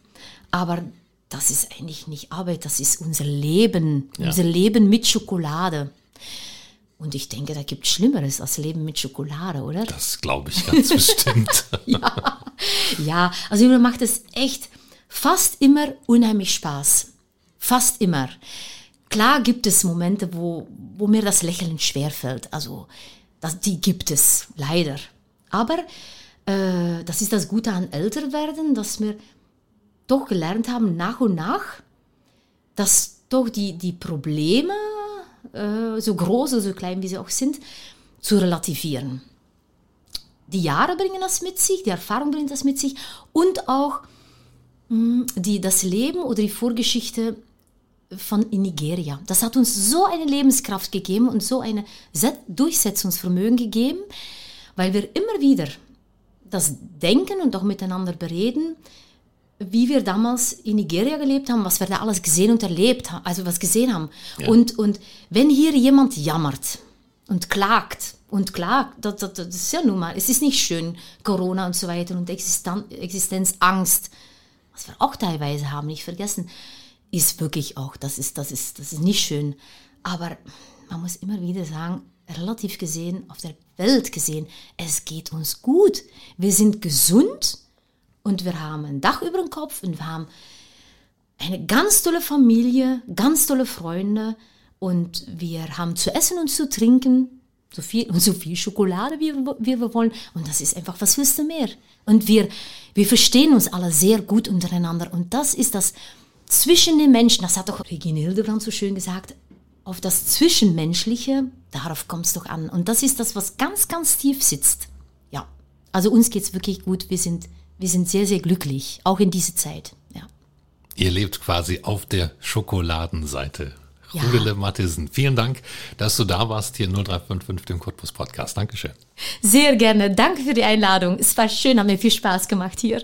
Aber das ist eigentlich nicht Arbeit, das ist unser Leben, ja. unser Leben mit Schokolade. Und ich denke, da gibt es Schlimmeres als Leben mit Schokolade, oder? Das glaube ich ganz bestimmt. ja. ja, also mir macht es echt fast immer unheimlich Spaß. Fast immer. Klar gibt es Momente, wo, wo mir das Lächeln schwerfällt. Also, das, die gibt es, leider. Aber äh, das ist das Gute an Älterwerden, dass wir doch gelernt haben, nach und nach, dass doch die, die Probleme, so groß oder so klein wie sie auch sind, zu relativieren. Die Jahre bringen das mit sich, die Erfahrung bringt das mit sich und auch mh, hm, die, das Leben oder die Vorgeschichte von Nigeria. Das hat uns so eine Lebenskraft gegeben und so ein Durchsetzungsvermögen gegeben, weil wir immer wieder das denken und auch miteinander bereden, wie wir damals in Nigeria gelebt haben, was wir da alles gesehen und erlebt haben, also was gesehen haben. Ja. Und, und wenn hier jemand jammert und klagt und klagt, das, das, das, ist ja nun mal, es ist nicht schön, Corona und so weiter und Existen Existenzangst, was wir auch teilweise haben, nicht vergessen, ist wirklich auch, das ist, das ist, das ist nicht schön. Aber man muss immer wieder sagen, relativ gesehen, auf der Welt gesehen, es geht uns gut. Wir sind gesund und wir haben ein Dach über dem Kopf und wir haben eine ganz tolle Familie, ganz tolle Freunde und wir haben zu essen und zu trinken, so viel und so viel Schokolade, wie, wie wir wollen. Und das ist einfach, was willst du mehr? Und wir, wir verstehen uns alle sehr gut untereinander. Und das ist das zwischen den Menschen, das hat doch Regine Hildebrand so schön gesagt, auf das Zwischenmenschliche, darauf kommt es doch an. Und das ist das, was ganz, ganz tief sitzt. Ja, also uns geht es wirklich gut. Wir sind wir sind sehr, sehr glücklich, auch in dieser Zeit. Ja. Ihr lebt quasi auf der Schokoladenseite. Ja. Rudele Mathiesen, vielen Dank, dass du da warst hier in 0355, dem Cottbus Podcast. Dankeschön. Sehr gerne. Danke für die Einladung. Es war schön, hat mir viel Spaß gemacht hier.